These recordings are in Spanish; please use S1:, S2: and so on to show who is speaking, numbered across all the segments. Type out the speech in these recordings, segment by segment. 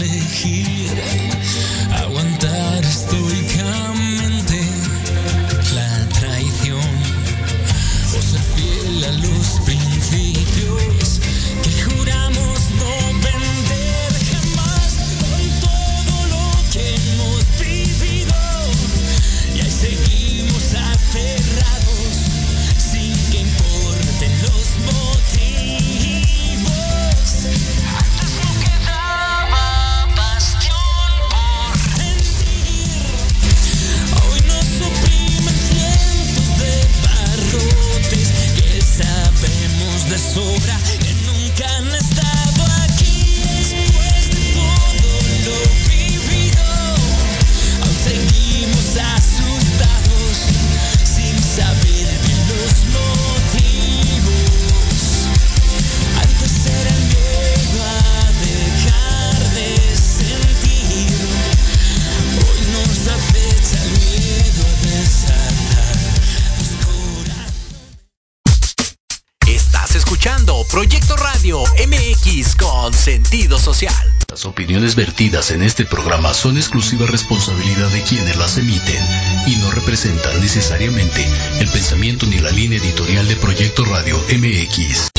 S1: elegir
S2: vertidas en este programa son exclusiva responsabilidad de quienes las emiten y no representan necesariamente el pensamiento ni la línea editorial de Proyecto Radio MX.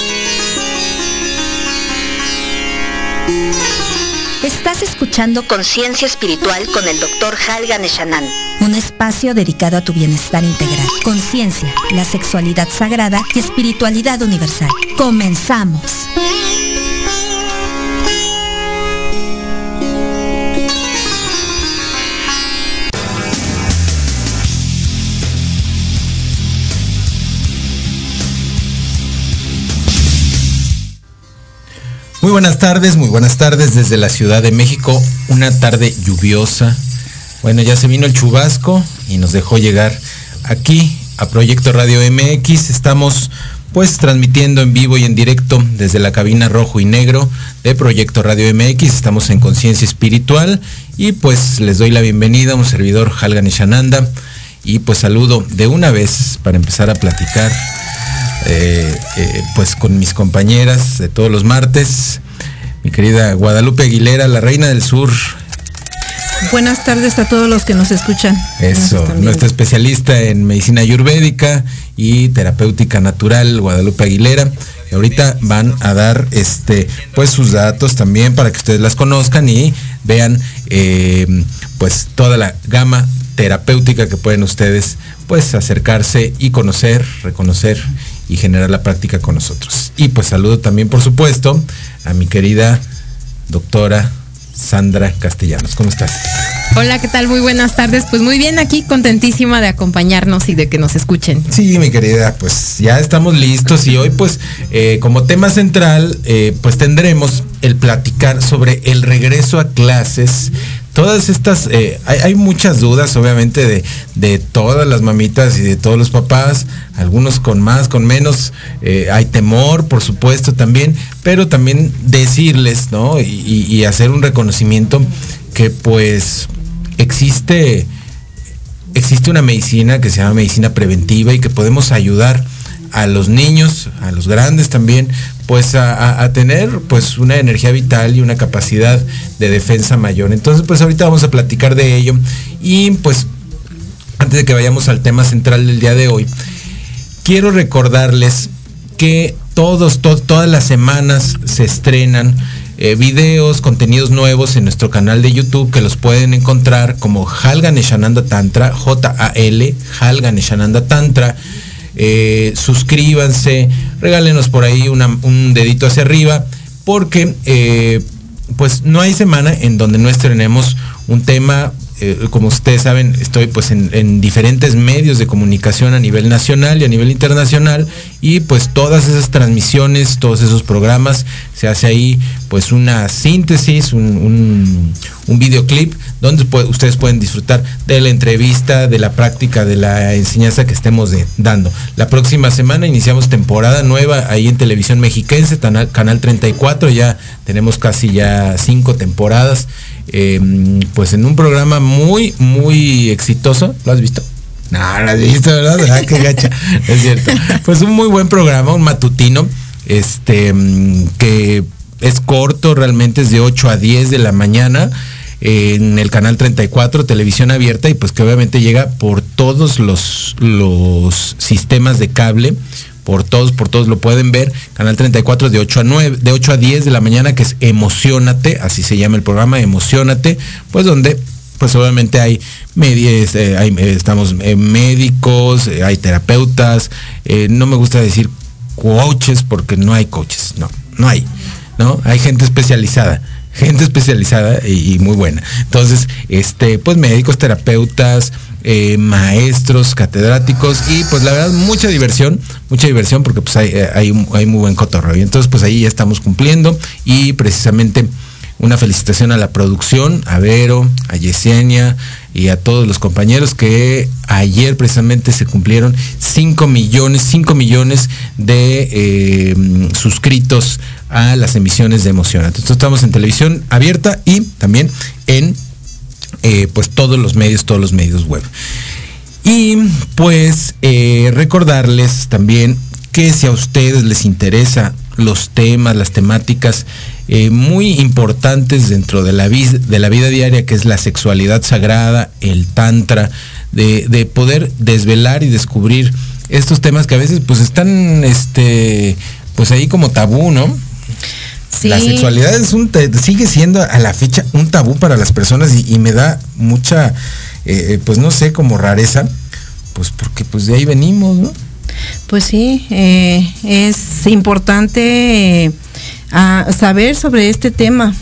S3: Estás escuchando Conciencia Espiritual con el Dr. Halgan Eshanan.
S4: Un espacio dedicado a tu bienestar integral. Conciencia, la sexualidad sagrada y espiritualidad universal. Comenzamos.
S5: Muy buenas tardes, muy buenas tardes desde la Ciudad de México. Una tarde lluviosa. Bueno, ya se vino el chubasco y nos dejó llegar aquí a Proyecto Radio MX. Estamos pues transmitiendo en vivo y en directo desde la cabina rojo y negro de Proyecto Radio MX. Estamos en Conciencia Espiritual y pues les doy la bienvenida a un servidor Halgan Ishananda y pues saludo de una vez para empezar a platicar eh, eh, pues con mis compañeras de todos los martes, mi querida Guadalupe Aguilera, la reina del sur.
S6: Buenas tardes a todos los que nos escuchan.
S5: Eso, nuestra especialista en medicina ayurvédica y terapéutica natural, Guadalupe Aguilera. Y ahorita van a dar este pues sus datos también para que ustedes las conozcan y vean eh, pues toda la gama terapéutica que pueden ustedes pues acercarse y conocer, reconocer y generar la práctica con nosotros. Y pues saludo también, por supuesto, a mi querida doctora Sandra Castellanos. ¿Cómo estás?
S6: Hola, ¿qué tal? Muy buenas tardes. Pues muy bien, aquí contentísima de acompañarnos y de que nos escuchen.
S5: Sí, mi querida, pues ya estamos listos y hoy pues eh, como tema central eh, pues tendremos el platicar sobre el regreso a clases todas estas, eh, hay, hay, muchas dudas obviamente de, de, todas las mamitas y de todos los papás, algunos con más, con menos, eh, hay temor, por supuesto también, pero también decirles, ¿no? Y, y hacer un reconocimiento que pues existe, existe una medicina que se llama medicina preventiva y que podemos ayudar a los niños, a los grandes también, pues a, tener pues una energía vital y una capacidad de defensa mayor. Entonces pues ahorita vamos a platicar de ello y pues antes de que vayamos al tema central del día de hoy, quiero recordarles que todos, to todas las semanas se estrenan eh, videos, contenidos nuevos en nuestro canal de YouTube que los pueden encontrar como Halganeshananda Tantra, J-A-L, Halganeshananda Tantra. Eh, suscríbanse, regálenos por ahí un dedito hacia arriba, porque eh, pues no hay semana en donde no estrenemos un tema. Eh, como ustedes saben, estoy pues en, en, diferentes medios de comunicación a nivel nacional y a nivel internacional y pues todas esas transmisiones, todos esos programas, se hace ahí pues una síntesis, un, videoclip donde ustedes pueden disfrutar de la entrevista, de la práctica, de la enseñanza que estemos dando. La próxima semana iniciamos temporada nueva ahí en Televisión Mexiquense, canal 34, ya tenemos casi ya cinco temporadas, eh, pues en un programa muy, muy exitoso. ¿Lo has visto? No, lo has visto, ¿verdad? Ah, qué gacha. es cierto. Pues un muy buen programa, un matutino, este, que es corto, realmente es de 8 a 10 de la mañana en el canal 34, televisión abierta, y pues que obviamente llega por todos los, los sistemas de cable, por todos, por todos lo pueden ver. Canal 34 de 8 a 9, de 8 a 10 de la mañana, que es Emocionate, así se llama el programa, Emocionate, pues donde pues obviamente hay medios, eh, hay, eh, estamos eh, médicos, eh, hay terapeutas, no me gusta decir coaches porque no hay coaches, no, no hay, ¿no? Hay gente especializada gente especializada y, muy buena. Entonces, este, pues médicos, terapeutas, maestros, catedráticos y pues la verdad mucha diversión, mucha diversión porque pues hay, hay, hay muy buen cotorreo. Y entonces pues ahí ya estamos cumpliendo y precisamente una felicitación a la producción, a Vero, a Yesenia y a todos los compañeros que ayer precisamente se cumplieron 5 millones, 5 millones de eh, suscritos a las emisiones de emoción. Entonces estamos en televisión abierta y también en eh, pues todos los medios, todos los medios web. Y pues eh, recordarles también que si a ustedes les interesa los temas, las temáticas eh, muy importantes dentro de la, de la vida diaria, que es la sexualidad sagrada, el tantra, de, de, poder desvelar y descubrir estos temas que a veces pues están este pues ahí como tabú, ¿no? Sí. La sexualidad es un sigue siendo a la fecha un tabú para las personas y, y me da mucha eh, pues no sé como rareza pues porque pues de ahí venimos, ¿no?
S7: Pues sí, eh, es importante eh, saber sobre este tema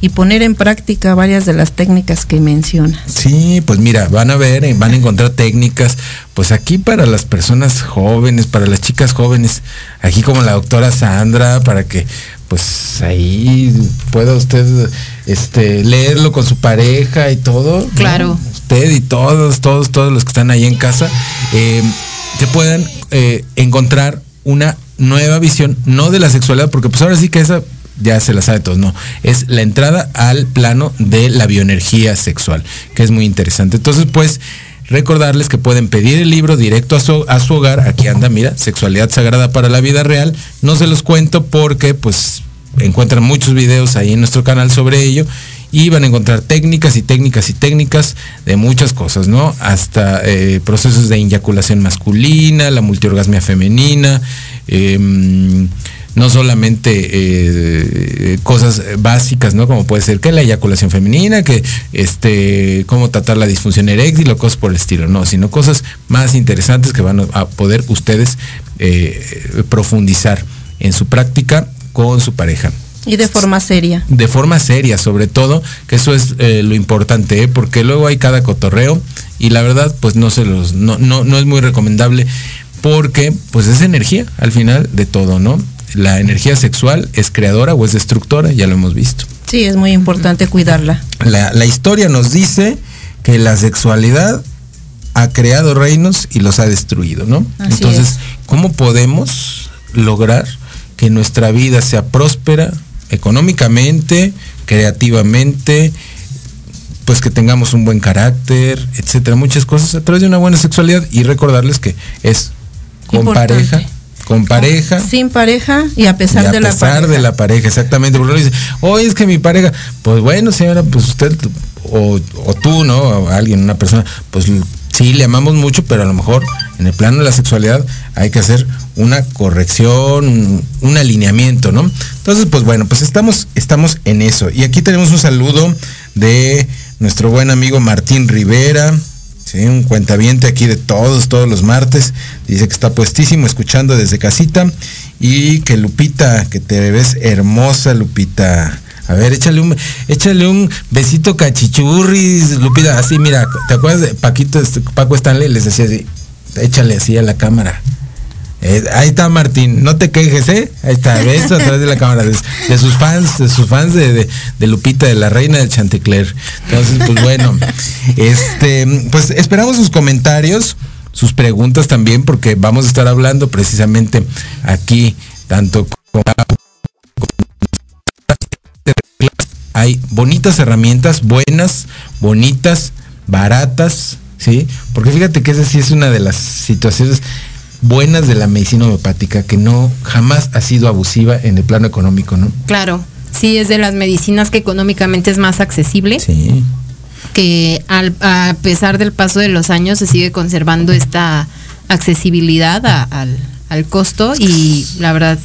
S7: y poner en práctica varias de las técnicas que mencionas.
S5: Sí, pues mira, van a ver, van a encontrar técnicas, pues aquí para las personas jóvenes, para las chicas jóvenes, aquí como la doctora Sandra, para que pues ahí pueda usted este leerlo con su pareja y todo.
S6: Claro.
S5: ¿no? Usted y todos, todos, todos los que están ahí en casa, eh, que puedan eh, encontrar una nueva visión, no de la sexualidad, porque pues ahora sí que esa ya se la sabe todos, no, es la entrada al plano de la bioenergía sexual, que es muy interesante. Entonces, pues, recordarles que pueden pedir el libro directo a su, a su hogar, aquí anda, mira, Sexualidad Sagrada para la Vida Real, no se los cuento porque, pues, encuentran muchos videos ahí en nuestro canal sobre ello y van a encontrar técnicas y técnicas y técnicas de muchas cosas, ¿no? Hasta eh, procesos de eyaculación masculina, la multiorgasmia femenina, eh, no solamente eh, cosas básicas, ¿no? Como puede ser que la eyaculación femenina, que este, cómo tratar la disfunción eréctil o cosas por el estilo, no, sino cosas más interesantes que van a poder ustedes eh, profundizar en su práctica con su pareja.
S7: Y de forma seria.
S5: De forma seria, sobre todo, que eso es eh, lo importante, ¿eh? porque luego hay cada cotorreo y la verdad, pues no se los, no, no, no es muy recomendable porque pues es energía al final de todo, ¿no? La energía sexual es creadora o es destructora, ya lo hemos visto.
S7: Sí, es muy importante cuidarla.
S5: La, la historia nos dice que la sexualidad ha creado reinos y los ha destruido, ¿no?
S7: Así
S5: Entonces,
S7: es.
S5: ¿cómo podemos lograr que nuestra vida sea próspera, económicamente, creativamente, pues que tengamos un buen carácter, etcétera, muchas cosas a través de una buena sexualidad y recordarles que es con
S7: Importante.
S5: pareja, con pareja.
S7: Sin pareja y a pesar
S5: y a
S7: de la
S5: pesar
S7: pareja.
S5: de la pareja, exactamente. Porque dice, oye, es que mi pareja, pues bueno, señora, pues usted, o, o tú, ¿no? O alguien, una persona, pues sí, le amamos mucho, pero a lo mejor en el plano de la sexualidad hay que hacer una corrección, un, alineamiento, ¿no? Entonces, pues bueno, pues estamos, estamos en eso. Y aquí tenemos un saludo de nuestro buen amigo Martín Rivera, un cuentaviente aquí de todos, todos los martes. Dice que está puestísimo escuchando desde casita. Y que Lupita, que te ves hermosa, Lupita. A ver, échale un, échale un besito cachichurris, Lupita. Así, mira, ¿te acuerdas de Paquito, este, Paco Stanley? Les decía así, échale así a la cámara. Eh, ahí está Martín, no te quejes, ¿eh? Ahí está, beso a través de la cámara, de, sus fans, de sus fans de, Lupita, de la reina del Chantecler. Entonces, pues bueno, este, pues esperamos sus comentarios, sus preguntas también, porque vamos a estar hablando precisamente aquí, tanto con hay bonitas herramientas, buenas, bonitas, baratas, ¿sí? Porque fíjate que esa sí es una de las situaciones buenas de la medicina homeopática, que no jamás ha sido abusiva en el plano económico, ¿no?
S6: Claro, sí es de las medicinas que económicamente es más accesible.
S5: Sí.
S6: Que al- a pesar del paso de los años se sigue conservando esta accesibilidad a- al, al costo y la verdad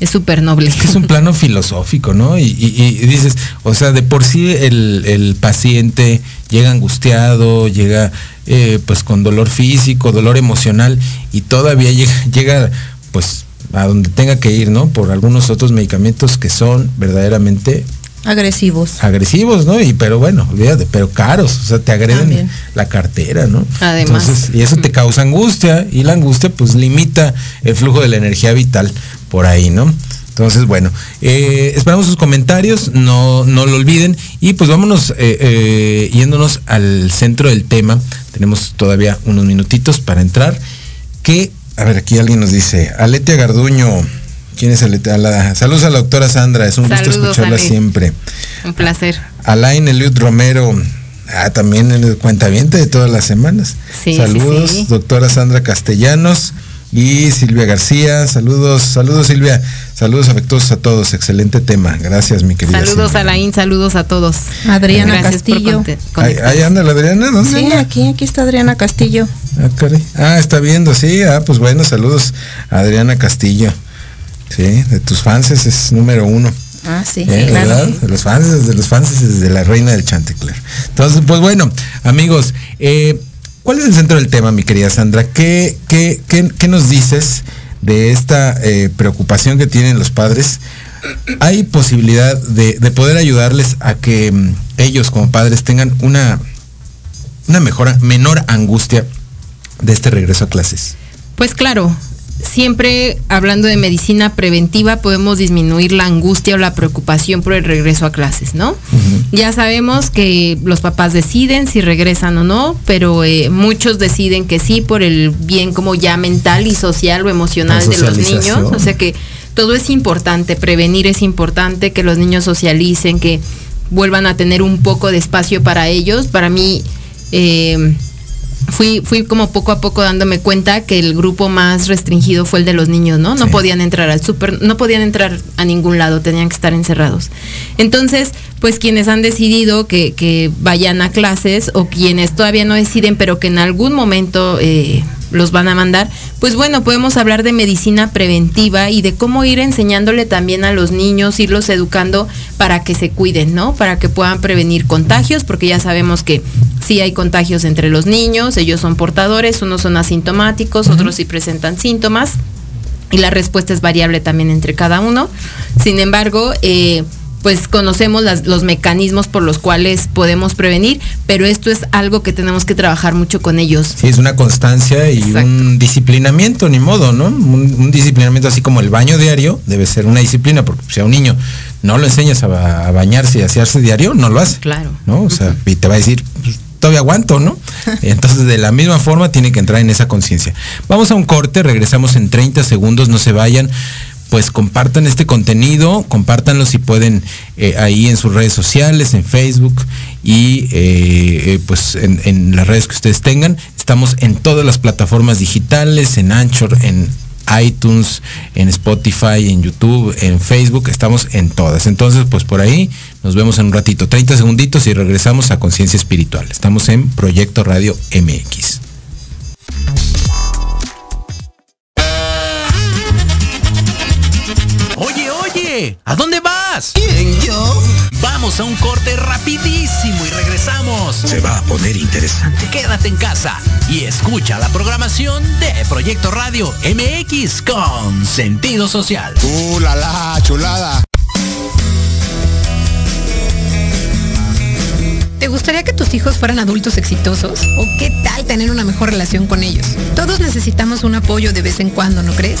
S6: es súper noble.
S5: Es que es un plano filosófico, ¿no? Y, y- y dices, o sea, de por sí el, el paciente llega angustiado, llega eh, pues con dolor físico, dolor emocional y todavía llega, llega pues a donde tenga que ir, ¿no? Por algunos otros medicamentos que son verdaderamente
S7: Agresivos.
S5: agresivos, ¿no? Y pero bueno, olvídate, pero caros, o sea, te agreden
S7: También.
S5: la cartera, ¿no?
S6: Además.
S5: Entonces, y eso te causa angustia y la angustia pues limita el flujo de la energía vital por ahí, ¿no? Entonces, bueno, eh, esperamos sus comentarios, no, no lo olviden y pues vámonos eh, eh, yéndonos al centro del tema. Tenemos todavía unos minutitos para entrar. Que, a ver, aquí alguien nos dice, Aletia Garduño, ¿quién es Aletia? La- saludos a la doctora Sandra, es un gusto escucharla
S6: Ale.
S5: siempre.
S6: Un placer.
S5: Alain Eliud Romero, ah, también el cuentaviente de todas las semanas.
S6: Sí,
S5: saludos,
S6: sí, sí.
S5: doctora Sandra Castellanos y Silvia García. Saludos, saludos Silvia. Saludos afectuosos a todos. Excelente tema. Gracias, mi querida.
S6: Saludos
S5: Silvia.
S6: a Laín, saludos a todos.
S7: Adriana
S6: Gracias
S7: Castillo.
S5: Ahí, anda la Adriana, ¿dónde
S7: Sí,
S5: anda?
S7: aquí, aquí está Adriana Castillo.
S5: Ah, caray. Ah, está viendo, sí. Ah, pues bueno, saludos a Adriana Castillo. Sí, de tus fans es número uno.
S7: Ah, sí,
S5: Eh,
S7: claro.
S5: ¿verdad? De los fans, de los fans desde la reina del Chantecler. Entonces, pues bueno, amigos, eh, ¿cuál es el centro del tema, mi querida Sandra? ¿Qué, qué, qué- qué nos dices de esta eh, preocupación que tienen los padres? ¿Hay posibilidad de, de poder ayudarles a que mm, ellos como padres tengan una, una mejora, menor angustia de este regreso a clases?
S6: Pues claro, siempre hablando de medicina preventiva podemos disminuir la angustia o la preocupación por el regreso a clases, ¿no? Ya sabemos que los papás deciden si regresan o no, pero eh, muchos deciden que sí por el bien como ya mental y social o emocional de los niños. O sea que todo es importante, prevenir es importante, que los niños socialicen, que vuelvan a tener un poco de espacio para ellos. Para mí, eh, fui, fui como poco a poco dándome cuenta que el grupo más restringido fue el de los niños, ¿no? No
S5: Sí.
S6: podían entrar al súper, no podían entrar a ningún lado, tenían que estar encerrados. Entonces, pues quienes han decidido que, que vayan a clases o quienes todavía no deciden, pero que en algún momento eh, los van a mandar, pues bueno, podemos hablar de medicina preventiva y de cómo ir enseñándole también a los niños, irlos educando para que se cuiden, ¿no? Para que puedan prevenir contagios, porque ya sabemos que sí hay contagios entre los niños, ellos son portadores, unos son asintomáticos, otros sí presentan síntomas y la respuesta es variable también entre cada uno. Sin embargo, eh, pues conocemos las- los mecanismos por los cuales podemos prevenir, pero esto es algo que tenemos que trabajar mucho con ellos.
S5: Sí, es una constancia y
S6: Exacto.
S5: un disciplinamiento, ni modo, ¿no? Un, un disciplinamiento así como el baño diario debe ser una disciplina, porque si a un niño no lo enseñas a, ba- a bañarse y a asearse diario, no lo hace.
S6: Claro.
S5: ¿No? O sea, y te va a decir, pues, todavía aguanto, ¿no? Entonces, de la misma forma, tiene que entrar en esa conciencia. Vamos a un corte, regresamos en 30 segundos, no se vayan. Pues compartan este contenido, compártanlo si pueden eh, ahí en sus redes sociales, en Facebook y eh, eh, pues en, en las redes que ustedes tengan. Estamos en todas las plataformas digitales, en Anchor, en iTunes, en Spotify, en YouTube, en Facebook, estamos en todas. Entonces, pues por ahí nos vemos en un ratito, 30 segunditos y regresamos a Conciencia Espiritual. Estamos en Proyecto Radio MX.
S1: ¿A dónde vas? ¿Quién, yo? Vamos a un corte rapidísimo y regresamos.
S8: Se va a poner interesante.
S1: Quédate en casa y escucha la programación de Proyecto Radio MX con sentido social.
S8: ¡Uh, la, la, chulada!
S9: ¿Te gustaría que tus hijos fueran adultos exitosos? ¿O qué tal tener una mejor relación con ellos? Todos necesitamos un apoyo de vez en cuando, ¿no crees?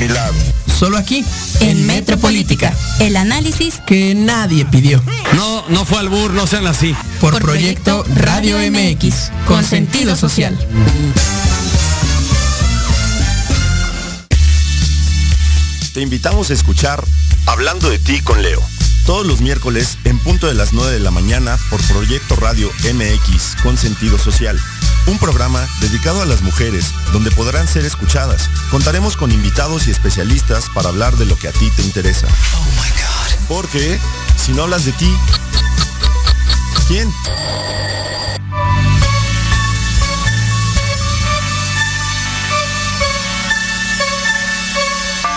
S10: mi lado.
S11: Solo aquí,
S12: En Metropolítica. El análisis
S11: que nadie pidió.
S13: No, no fue albur, no sean así.
S11: Por, Proyecto Radio MX, con sentido social.
S14: Te invitamos a escuchar Hablando de ti con Leo. Todos los miércoles en punto de las 9 de la mañana por Proyecto Radio MX con sentido social. Un programa dedicado a las mujeres donde podrán ser escuchadas. Contaremos con invitados y especialistas para hablar de lo que a ti te interesa. Porque si no hablas de ti, ¿quién?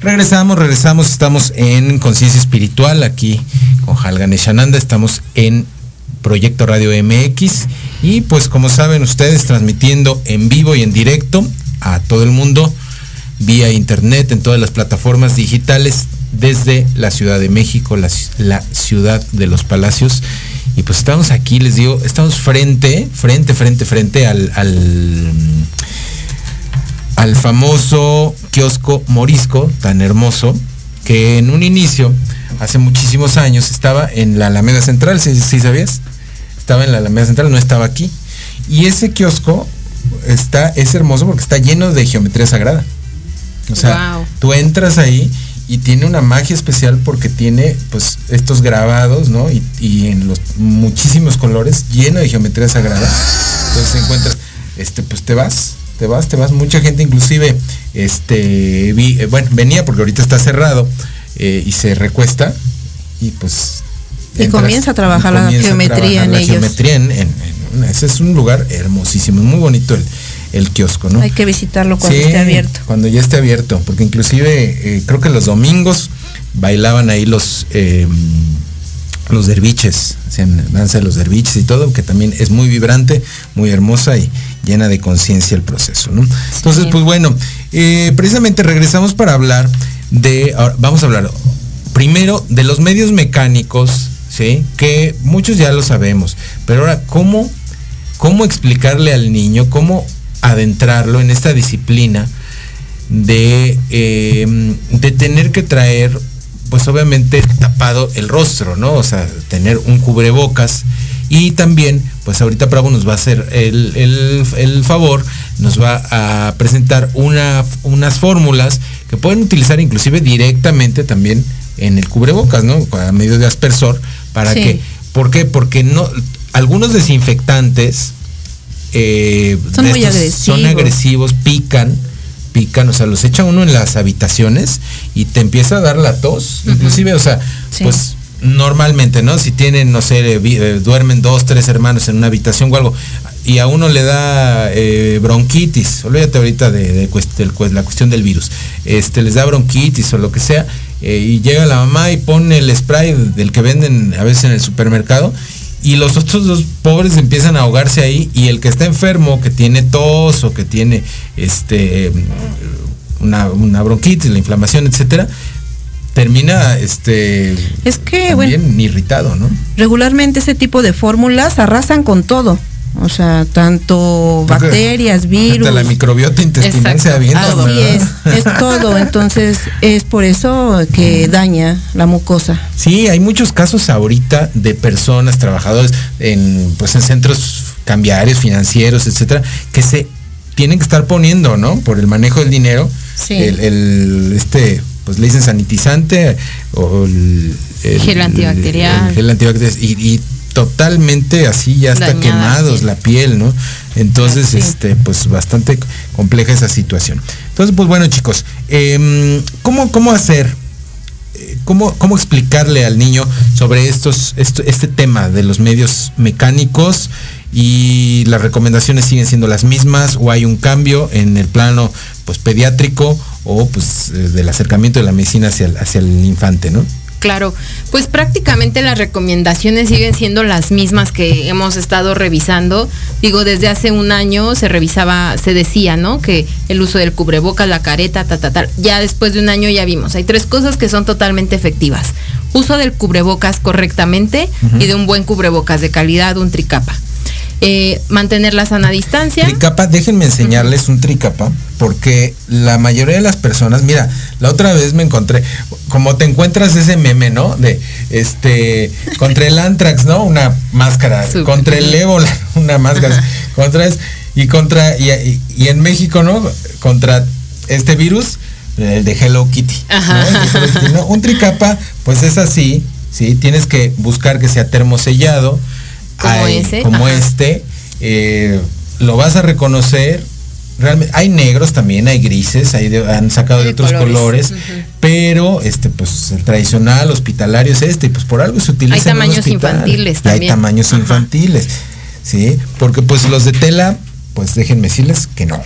S5: Regresamos, regresamos, estamos en Conciencia Espiritual aquí con Halgan Eshananda, estamos en Proyecto Radio MX y pues como saben ustedes transmitiendo en vivo y en directo a todo el mundo vía internet en todas las plataformas digitales desde la Ciudad de México, la, la ciudad de los palacios. Y pues estamos aquí, les digo, estamos frente, frente, frente, frente al, al, al famoso kiosco morisco, tan hermoso, que en un inicio, hace muchísimos años, estaba en la Alameda Central, ¿sí, sí sabías? Estaba en la Alameda Central, no estaba aquí. Y ese kiosco está, es hermoso porque está lleno de geometría sagrada. O sea,
S6: Wow.
S5: tú entras ahí y tiene una magia especial porque tiene pues estos grabados, ¿no? Y, y en los muchísimos colores, lleno de geometría sagrada. Entonces encuentras, este, pues te vas, te vas, te vas. Mucha gente inclusive, este, vi- eh, bueno, venía porque ahorita está cerrado eh, y se recuesta y pues
S7: Y comienza a trabajar la
S5: comienza a
S7: geometría
S5: trabajar
S7: en
S5: la
S7: ellos.
S5: geometría en- en- en- ese es un lugar hermosísimo, muy bonito el, el kiosco, ¿no?
S7: Hay que visitarlo cuando
S5: Sí,
S7: esté abierto.
S5: Cuando ya esté abierto, porque inclusive eh, creo que los domingos bailaban ahí los eh, los derviches, danza de los derviches y todo, que también es muy vibrante, muy hermosa y llena de conciencia el proceso, ¿no? Entonces, pues bueno, eh, precisamente regresamos para hablar de, ahora, vamos a hablar primero de los medios mecánicos, ¿sí? Que muchos ya lo sabemos, pero ahora, ¿cómo, cómo explicarle al niño, cómo adentrarlo en esta disciplina de, eh, de tener que traer, pues obviamente tapado el rostro, ¿no? O sea, tener un cubrebocas. Y también, pues ahorita Bravo nos va a hacer el, el- el favor, nos va a presentar una, unas fórmulas que pueden utilizar inclusive directamente también en el cubrebocas, ¿no? A medio de aspersor, para
S7: Sí.
S5: que, ¿por qué? Porque no, algunos desinfectantes eh,
S7: Son muy
S5: estos son
S7: agresivos.
S5: agresivos, pican, pican, o sea, los echa uno en las habitaciones y te empieza a dar la tos, inclusive, o sea,
S7: Sí.
S5: pues normalmente, ¿no? Si tienen, no sé, eh, eh, duermen dos, tres hermanos en una habitación o algo, y a uno le da eh, bronquitis, olvídate ahorita de, de la cuestión del virus, este, les da bronquitis o lo que sea, eh, y llega la mamá y pone el spray del que venden a veces en el supermercado, y los otros dos pobres empiezan a ahogarse ahí, y el que está enfermo, que tiene tos o que tiene este una, una bronquitis, la inflamación, etcétera, termina este
S7: Es que,
S5: también irritado, ¿no?
S7: Regularmente ese tipo de fórmulas arrasan con todo. O sea, tanto bacterias, virus.
S5: Hasta la microbiota intestinal se avienta,
S7: Así
S5: ¿verdad?
S7: es, es todo. Entonces, es por eso que daña la mucosa.
S5: Sí, hay muchos casos ahorita de personas, trabajadores en, pues, en centros cambiarios, financieros, etcétera, que se tienen que estar poniendo, ¿no? Por el manejo del dinero,
S6: Sí.
S5: el, el, este, pues le dicen sanitizante o el, el-
S6: Gel antibacterial.
S5: el gel antibacterial y, y totalmente así ya está
S6: Dañada,
S5: quemados
S6: sí.
S5: la piel, ¿no? Entonces, este, pues bastante compleja esa situación. Entonces, pues bueno, chicos, em, ¿cómo, ¿cómo hacer? Eh, ¿Cómo, ¿Cómo explicarle al niño sobre estos, esto- este tema de los medios mecánicos y las recomendaciones siguen siendo las mismas o hay un cambio en el plano pues pediátrico o pues eh, del acercamiento de la medicina hacia el, hacia el infante, ¿no?
S6: Claro, pues prácticamente las recomendaciones siguen siendo las mismas que hemos estado revisando. Digo, desde hace un año se revisaba, se decía, ¿no? Que el uso del cubrebocas, la careta, ta, ta, ta. Ya después de un año ya vimos. Hay tres cosas que son totalmente efectivas. Uso del cubrebocas correctamente y de un buen cubrebocas de calidad, un tricapa. Eh, mantener la sana distancia.
S5: Tricapa, déjenme enseñarles un tricapa, porque la mayoría de las personas, mira, la otra vez me encontré, como te encuentras ese meme, ¿no? De este, contra el antrax, ¿no? Una máscara, contra el ébola, una máscara, contra es, y contra, y, en México, ¿no? Contra este virus, el de Hello Kitty. Un tricapa, pues es así, ¿sí? Tienes que buscar que sea termosellado,
S6: Como
S5: hay-
S6: ese,
S5: como este, eh, lo vas a reconocer. Realmente, hay negros también, hay grises, hay de- han sacado de otros
S6: colores.
S5: colores, pero este, pues el tradicional hospitalario es este, y pues por algo se utiliza.
S6: Hay
S5: en un
S6: tamaños
S5: hospital.
S6: infantiles
S5: Y hay
S6: también.
S5: tamaños infantiles, sí, porque pues los de tela, pues déjenme decirles que no.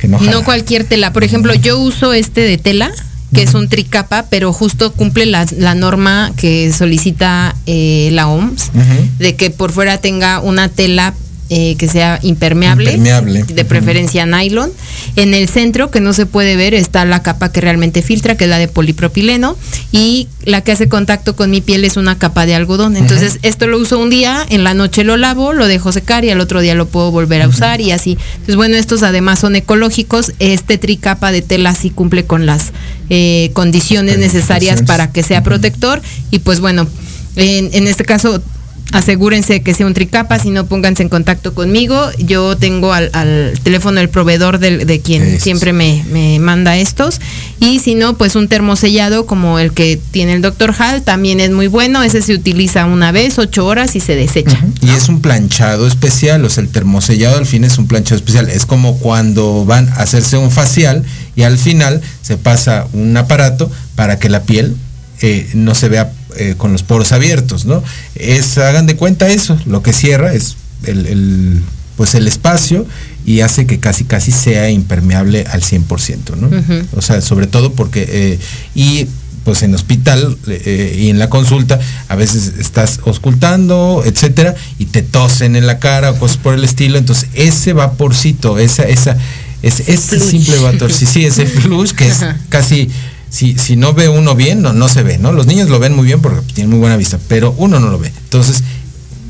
S5: Que no,
S6: cualquier tela. Por ejemplo, yo uso este de tela, que es un tricapa, pero justo cumple la, la norma que solicita eh, la OMS, de que por fuera tenga una tela eh, que sea impermeable,
S5: Impermeable.
S6: de preferencia nylon. En el centro, que no se puede ver, está la capa que realmente filtra, que es la de polipropileno, y la que hace contacto con mi piel es una capa de algodón. Entonces, esto lo uso un día, en la noche lo lavo, lo dejo secar y al otro día lo puedo volver a usar y así. Entonces, bueno, estos además son ecológicos. Este tricapa de tela sí cumple con las eh, condiciones necesarias para que sea protector. Y pues bueno, en, en este caso asegúrense que sea un tricapa, si no pónganse en contacto conmigo. Yo tengo al, al teléfono el proveedor del- de quien siempre me, me manda estos. Y si no, pues un termosellado como el que tiene el doctor Hall también es muy bueno. Ese se utiliza una vez, ocho horas y se desecha.
S5: Y es un planchado especial, o sea, el termosellado al fin es un planchado especial. Es como cuando van a hacerse un facial y al final se pasa un aparato para que la piel eh, no se vea eh, con los poros abiertos, ¿no? Es, hagan de cuenta eso, lo que cierra es el, el, pues el espacio y hace que casi casi sea impermeable al 100%, ¿no? O sea, sobre todo porque, eh, y pues en hospital eh, y en la consulta a veces estás auscultando, etcétera, y te tosen en la cara o cosas por el estilo, entonces ese vaporcito, esa, esa, ese, ese
S6: Flush.
S5: simple vapor, sí, sí, ese flush que es casi, si, si no ve uno bien, no, no se ve, ¿no? Los niños lo ven muy bien porque tienen muy buena vista, pero uno no lo ve. Entonces,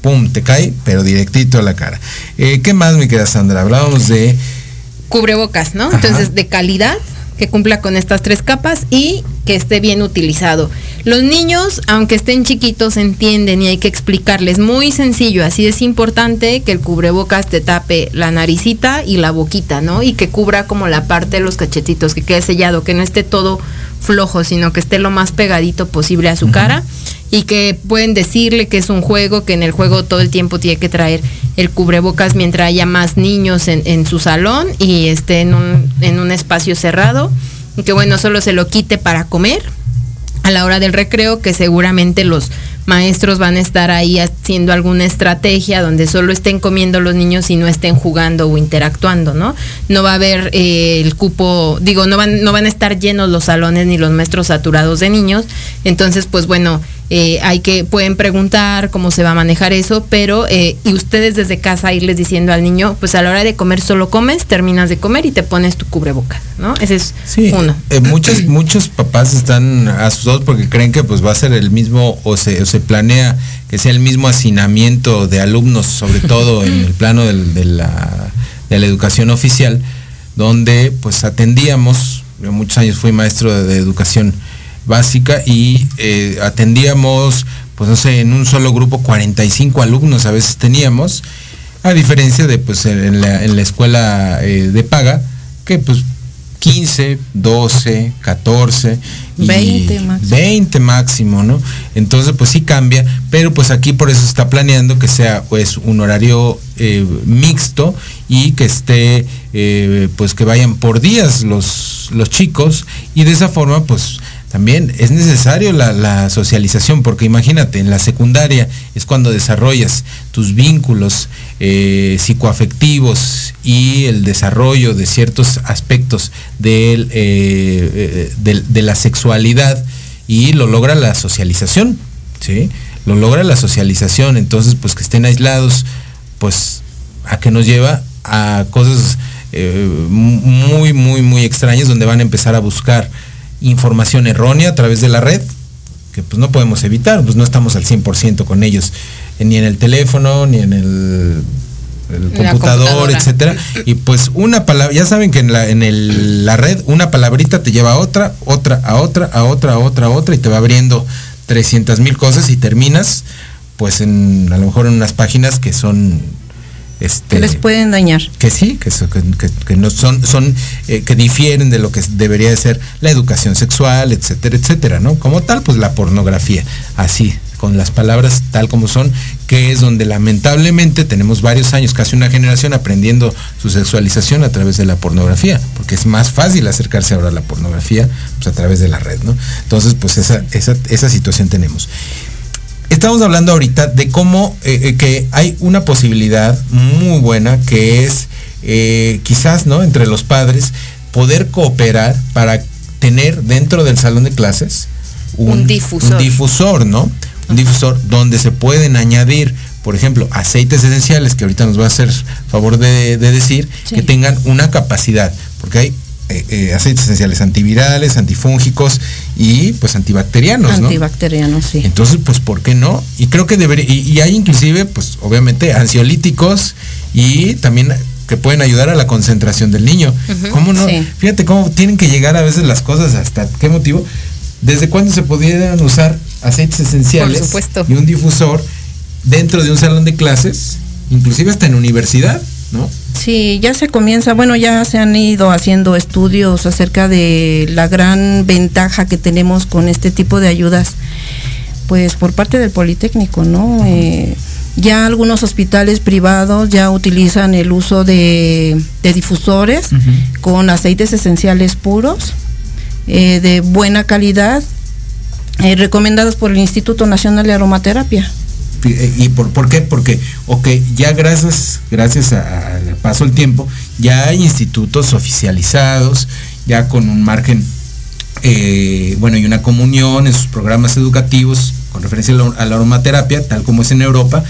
S5: pum, te cae, pero directito a la cara. Eh, ¿Qué más, mi querida Sandra? Hablábamos de
S6: cubrebocas, ¿no?
S5: Ajá.
S6: Entonces, de calidad, que cumpla con estas tres capas y que esté bien utilizado. Los niños, aunque estén chiquitos, entienden y hay que explicarles muy sencillo. Así es importante que el cubrebocas te tape la naricita y la boquita, ¿no? Y que cubra como la parte de los cachetitos, que quede sellado, que no esté todo flojo, sino que esté lo más pegadito posible a su cara y que pueden decirle que es un juego, que en el juego todo el tiempo tiene que traer el cubrebocas mientras haya más niños en, en su salón y esté en un, en un espacio cerrado, y que bueno, solo se lo quite para comer a la hora del recreo, que seguramente los maestros van a estar ahí haciendo alguna estrategia donde solo estén comiendo los niños y no estén jugando o interactuando, ¿no? No va a haber eh, el cupo, digo, no van, no van a estar llenos los salones ni los maestros saturados de niños, entonces pues bueno, eh, hay que, pueden preguntar cómo se va a manejar eso, pero, eh, y ustedes desde casa irles diciendo al niño, pues a la hora de comer solo comes, terminas de comer y te pones tu cubrebocas, ¿no? Ese es
S5: Sí,
S6: uno.
S5: eh, muchos, muchos papás están asustados porque creen que pues va a ser el mismo o se, o se planea que sea el mismo hacinamiento de alumnos, sobre todo en el plano del- de, la, de la educación oficial, donde pues atendíamos, yo muchos años fui maestro de, de educación básica y eh, atendíamos, pues no sé, en un solo grupo 45 alumnos a veces teníamos A diferencia de pues en la, en la escuela eh, de paga, que pues 15, 12, 14, y
S7: 20 máximo.
S5: 20 máximo, ¿no? Entonces pues sí cambia, pero pues aquí por eso está planeando que sea pues un horario eh, mixto y que esté eh, pues que vayan por días los, los chicos y de esa forma pues también es necesario la, socialización, porque imagínate, en la secundaria es cuando desarrollas tus vínculos eh, psicoafectivos y el desarrollo de ciertos aspectos eh, eh, de, la sexualidad y lo logra la socialización, ¿sí? Lo logra la socialización, entonces pues que estén aislados, pues a que nos lleva a cosas muy, muy, muy extrañas donde van a empezar a buscar información errónea a través de la red, que pues no podemos evitar, pues no estamos al 100% con ellos, eh, ni en el teléfono, ni en el, computador, etcétera. Y pues una palabra, ya saben que en la, en el- la red una palabrita te lleva a otra, otra, a otra, a otra, a otra, a otra, y te va abriendo 300 mil cosas y terminas pues en a lo mejor en unas páginas que son este
S7: Que les pueden dañar.
S5: que sí, que, so- que- que- que no son, son eh, que difieren de lo que debería de ser la educación sexual, etcétera, etcétera, ¿no? Como tal, pues la pornografía, así, con las palabras tal como son, que es donde lamentablemente tenemos varios años, casi una generación aprendiendo su sexualización a través de la pornografía, porque es más fácil acercarse ahora a la pornografía pues a través de la red, ¿no? Entonces, pues esa, esa, esa situación tenemos. Estamos hablando ahorita de cómo eh, eh, que hay una posibilidad muy buena que es eh, quizás, ¿no? Entre los padres poder cooperar para tener dentro del salón de clases
S6: Un difusor.
S5: un difusor, ¿no? Un difusor donde se pueden añadir, por ejemplo, aceites esenciales, que ahorita nos va a hacer favor de, de decir,
S7: Sí.
S5: que tengan una capacidad, porque hay eh, eh, aceites esenciales antivirales, antifúngicos y pues antibacterianos, ¿no?
S7: Antibacterianos, sí.
S5: Entonces, pues, ¿por qué no? Y creo que debería, y, y hay inclusive, pues, obviamente, ansiolíticos y también que pueden ayudar a la concentración del niño. ¿Cómo no?
S7: Sí.
S5: Fíjate cómo tienen que llegar a veces las cosas hasta qué motivo. ¿Desde cuándo se pudieran usar aceites esenciales
S6: Por supuesto.
S5: y un difusor dentro de un salón de clases, inclusive hasta en universidad, ¿no?
S7: Sí, ya se comienza, bueno, ya se han ido haciendo estudios acerca de la gran ventaja que tenemos con este tipo de ayudas, pues por parte del Politécnico, ¿no? Eh, ya algunos hospitales privados ya utilizan el uso de, de difusores con aceites esenciales puros, eh, de buena calidad, eh, recomendados por el Instituto Nacional de Aromaterapia.
S5: Eh, ¿Y por, por qué? Porque, ok, ya gracias, gracias al paso del tiempo, ya hay institutos oficializados, ya con un margen, eh, bueno, y una comunión en sus programas educativos con referencia a la aromaterapia, tal como es en Europa,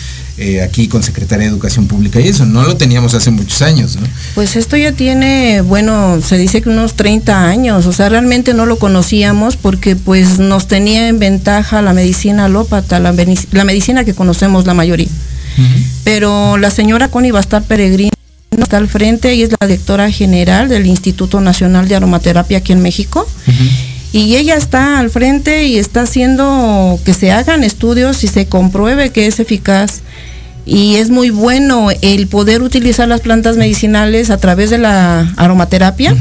S5: eh, aquí con Secretaría de Educación Pública y eso, no lo teníamos hace muchos años, ¿no?
S7: Pues esto ya tiene, bueno, se dice que unos 30 años, o sea, realmente no lo conocíamos porque pues nos tenía en ventaja la medicina alópata, la, medicina que conocemos la mayoría. Pero la señora Connie Bastar Peregrino está al frente y es la directora general del Instituto Nacional de Aromaterapia aquí en México. Y ella está al frente y está haciendo que se hagan estudios y se compruebe que es eficaz. Y es muy bueno el poder utilizar las plantas medicinales a través de la aromaterapia,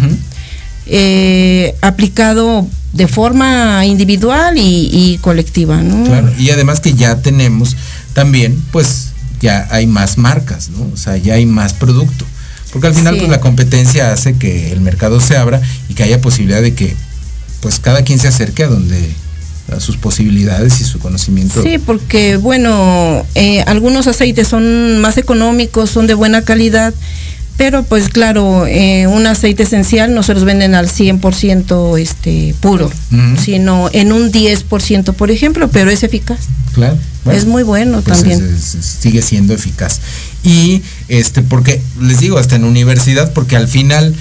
S7: eh, aplicado de forma individual y, y colectiva. ¿no?
S5: Claro, y además que ya tenemos también, pues ya hay más marcas, ¿no? O sea, ya hay más producto. Porque al final,
S7: Sí.
S5: pues la competencia hace que el mercado se abra y que haya posibilidad de que, pues cada quien se acerque a donde, sus posibilidades y su conocimiento.
S7: Sí, porque bueno, eh, algunos aceites son más económicos, son de buena calidad, pero pues claro, eh, un aceite esencial no se los venden al 100% este, puro, sino en un 10%, por ejemplo, pero es eficaz.
S5: Claro.
S7: Es muy bueno
S5: pues
S7: también.
S5: es- es- sigue siendo eficaz. Y este, porque, les digo, hasta en universidad, porque al final,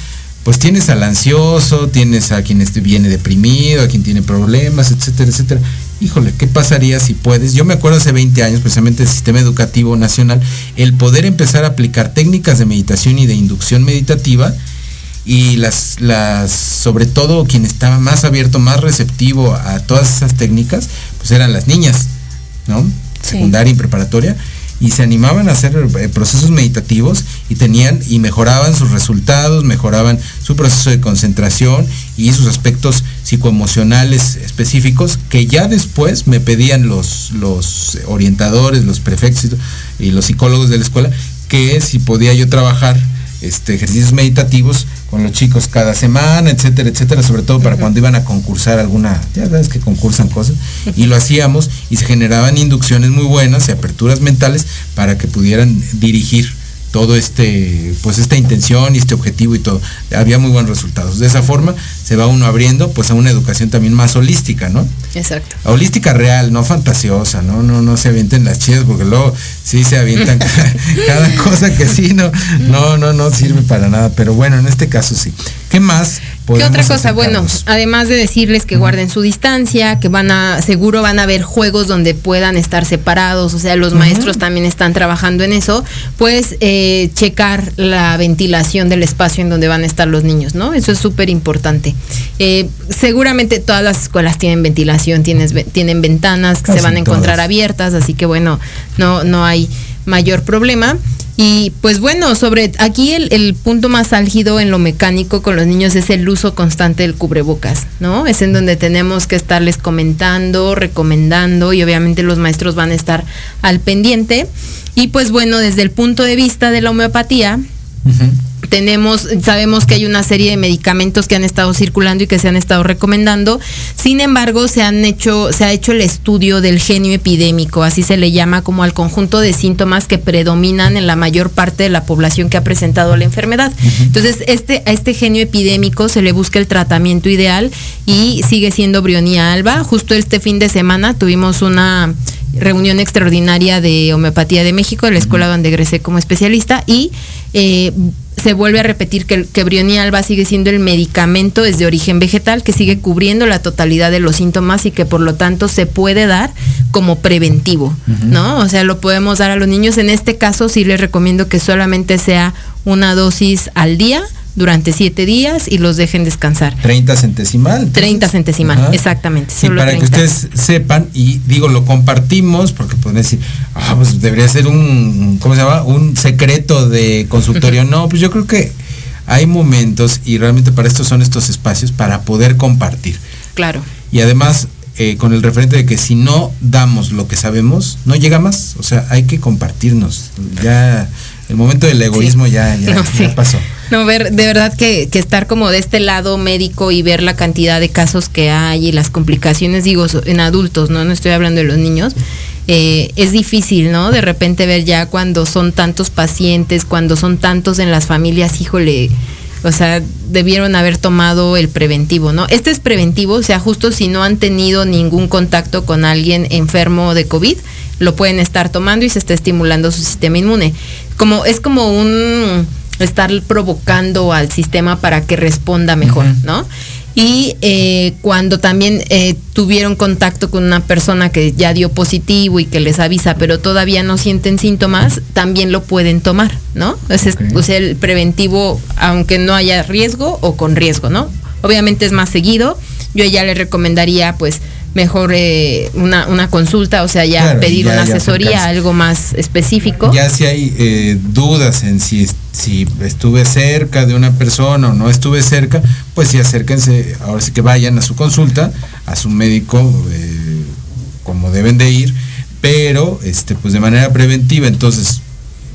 S5: pues tienes al ansioso, tienes a quien este- viene deprimido, a quien tiene problemas, etcétera, etcétera. Híjole, ¿qué pasaría si puedes? Yo me acuerdo hace 20 años, precisamente del Sistema Educativo Nacional, el poder empezar a aplicar técnicas de meditación y de inducción meditativa y las, las, sobre todo quien estaba más abierto, más receptivo a todas esas técnicas, pues eran las niñas, ¿no? Secundaria y preparatoria. Y se animaban a hacer eh, procesos meditativos y tenían y mejoraban sus resultados, mejoraban su proceso de concentración y sus aspectos psicoemocionales específicos que ya después me pedían los, los orientadores, los prefectos y los psicólogos de la escuela que si podía yo trabajar este, ejercicios meditativos con los chicos cada semana, etcétera, etcétera, sobre todo para cuando iban a concursar alguna, ya sabes que concursan cosas, y lo hacíamos y se generaban inducciones muy buenas y aperturas mentales para que pudieran dirigir todo este, pues esta intención y este objetivo y todo. Había muy buenos resultados. De esa forma se va uno abriendo pues a una educación también más holística, ¿no?
S6: Exacto.
S5: Holística real, no fantasiosa, no, no, no se avienten las chidas porque luego sí se avientan cada, cada cosa que sí no, no, no, no sirve para nada. Pero bueno, en este caso sí. ¿Qué más?
S6: ¿Qué otra cosa? Bueno, además de decirles que guarden su distancia, que van a, seguro van a haber juegos donde puedan estar separados, o sea, los maestros también están trabajando en eso, pues eh, checar la ventilación del espacio en donde van a estar los niños, ¿no? Eso es súper importante. Eh, seguramente todas las escuelas tienen ventilación, tienes, tienen ventanas que se van a encontrar
S5: todas.
S6: abiertas, así que bueno, no, no hay mayor problema. Y pues bueno, sobre aquí el, punto más álgido en lo mecánico con los niños es el uso constante del cubrebocas, ¿no? Es en donde tenemos que estarles comentando, recomendando y obviamente los maestros van a estar al pendiente. Y pues bueno, desde el punto de vista de la homeopatía, tenemos, sabemos que hay una serie de medicamentos que han estado circulando y que se han estado recomendando. Sin embargo, se han hecho, se ha hecho el estudio del genio epidémico, así se le llama como al conjunto de síntomas que predominan en la mayor parte de la población que ha presentado la enfermedad. Entonces, este, a este genio epidémico se le busca el tratamiento ideal y sigue siendo brionía alba. Justo este fin de semana tuvimos una reunión extraordinaria de homeopatía de México, de la escuela donde egresé como especialista, y eh, se vuelve a repetir que, el- que Brionia alba sigue siendo el medicamento es de origen vegetal que sigue cubriendo la totalidad de los síntomas y que por lo tanto se puede dar como preventivo, ¿no? O sea, lo podemos dar a los niños. En este caso sí les recomiendo que solamente sea una dosis al día durante siete días y los dejen descansar.
S5: 30 centesimal. entonces.
S6: 30 centesimal,
S5: Ajá.
S6: exactamente.
S5: Sí,
S6: solo
S5: para que
S6: 30.
S5: ustedes sepan, y digo, lo compartimos, porque pueden decir, ah, pues debería ser un, ¿cómo se llama? Un secreto de consultorio. No, pues yo creo que hay momentos, y realmente para esto son estos espacios, para poder compartir.
S6: Claro.
S5: Y además, eh, con el referente de que si no damos lo que sabemos, no llega más. O sea, hay que compartirnos. Ya, el momento del egoísmo ya, ya,
S6: No,
S5: ya
S6: sí.
S5: pasó.
S6: No, ver, de verdad que, que estar como de este lado médico y ver la cantidad de casos que hay y las complicaciones, digo, en adultos, no, no estoy hablando de los niños, eh, es difícil, ¿no? De repente ver ya cuando son tantos pacientes, cuando son tantos en las familias, híjole, o sea, debieron haber tomado el preventivo, ¿no? Este es preventivo, o sea, justo si no han tenido ningún contacto con alguien enfermo de COVID, lo pueden estar tomando y se está estimulando su sistema inmune. Como, es como un estar provocando al sistema para que responda mejor, ¿no? Y eh, cuando también eh, tuvieron contacto con una persona que ya dio positivo y que les avisa, pero todavía no sienten síntomas, también lo pueden tomar, ¿no? Es, es- O sea, el preventivo, aunque no haya riesgo o con riesgo, ¿no? Obviamente es más seguido. Yo ya le recomendaría, pues, mejor eh, una, una consulta, o sea, ya
S5: Claro,
S6: pedir
S5: ya-
S6: una
S5: ya
S6: asesoría, algo más específico.
S5: Ya si hay eh, dudas en si, si estuve cerca de una persona o no estuve cerca, pues sí acérquense, ahora sí que vayan a su consulta, a su médico, eh, como deben de ir, pero este, pues de manera preventiva. Entonces,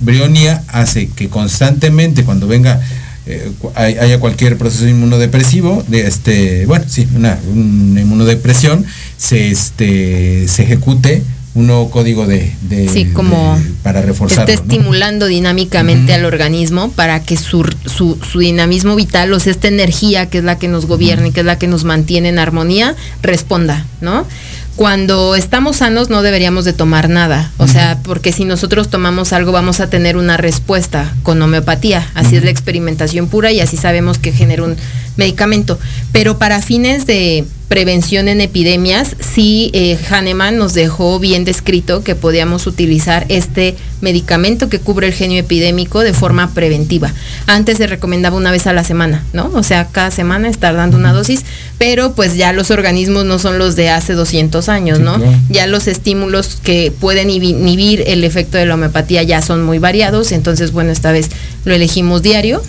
S5: Brionia hace que constantemente cuando venga eh, haya cualquier proceso inmunodepresivo, de este, bueno, sí, una, una inmunodepresión, se este se ejecute un nuevo código de, de-
S6: Sí, como
S5: de- para reforzarlo.
S6: está
S5: ¿no?
S6: estimulando dinámicamente al organismo para que su, su, su dinamismo vital, o sea, esta energía que es la que nos gobierna y que es la que nos mantiene en armonía, responda, ¿no? Cuando estamos sanos no deberíamos de tomar nada, o sea, porque si nosotros tomamos algo vamos a tener una respuesta con homeopatía, así es la experimentación pura y así sabemos que genera un medicamento. Pero para fines de prevención en epidemias, sí eh, Hahnemann nos dejó bien descrito que podíamos utilizar este medicamento que cubre el genio epidémico de forma preventiva. Antes se recomendaba una vez a la semana, ¿no? O sea, cada semana estar dando una dosis, pero pues ya los organismos no son los de hace 200 dos años,
S5: Sí,
S6: ¿no?
S5: claro.
S6: Ya los estímulos que pueden inhi- inhibir el efecto de la homeopatía ya son muy variados, entonces, bueno, esta vez lo elegimos diario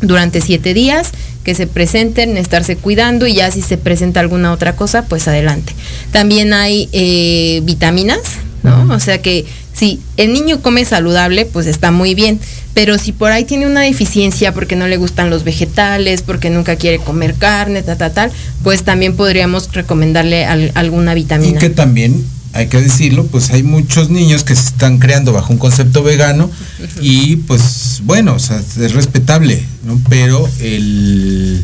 S6: durante siete días, que se presenten, estarse cuidando y ya si se presenta alguna otra cosa, pues adelante. También hay eh, vitaminas, ¿no? O sea que si el niño come saludable, pues está muy bien, pero si por ahí tiene una deficiencia porque no le gustan los vegetales, porque nunca quiere comer carne, tal, tal, tal, pues también podríamos recomendarle al- alguna
S5: Y
S6: vitamina.
S5: que también, hay que decirlo, pues hay muchos niños que se están creando bajo un concepto vegano y pues bueno, o sea, es respetable, ¿no? Pero el,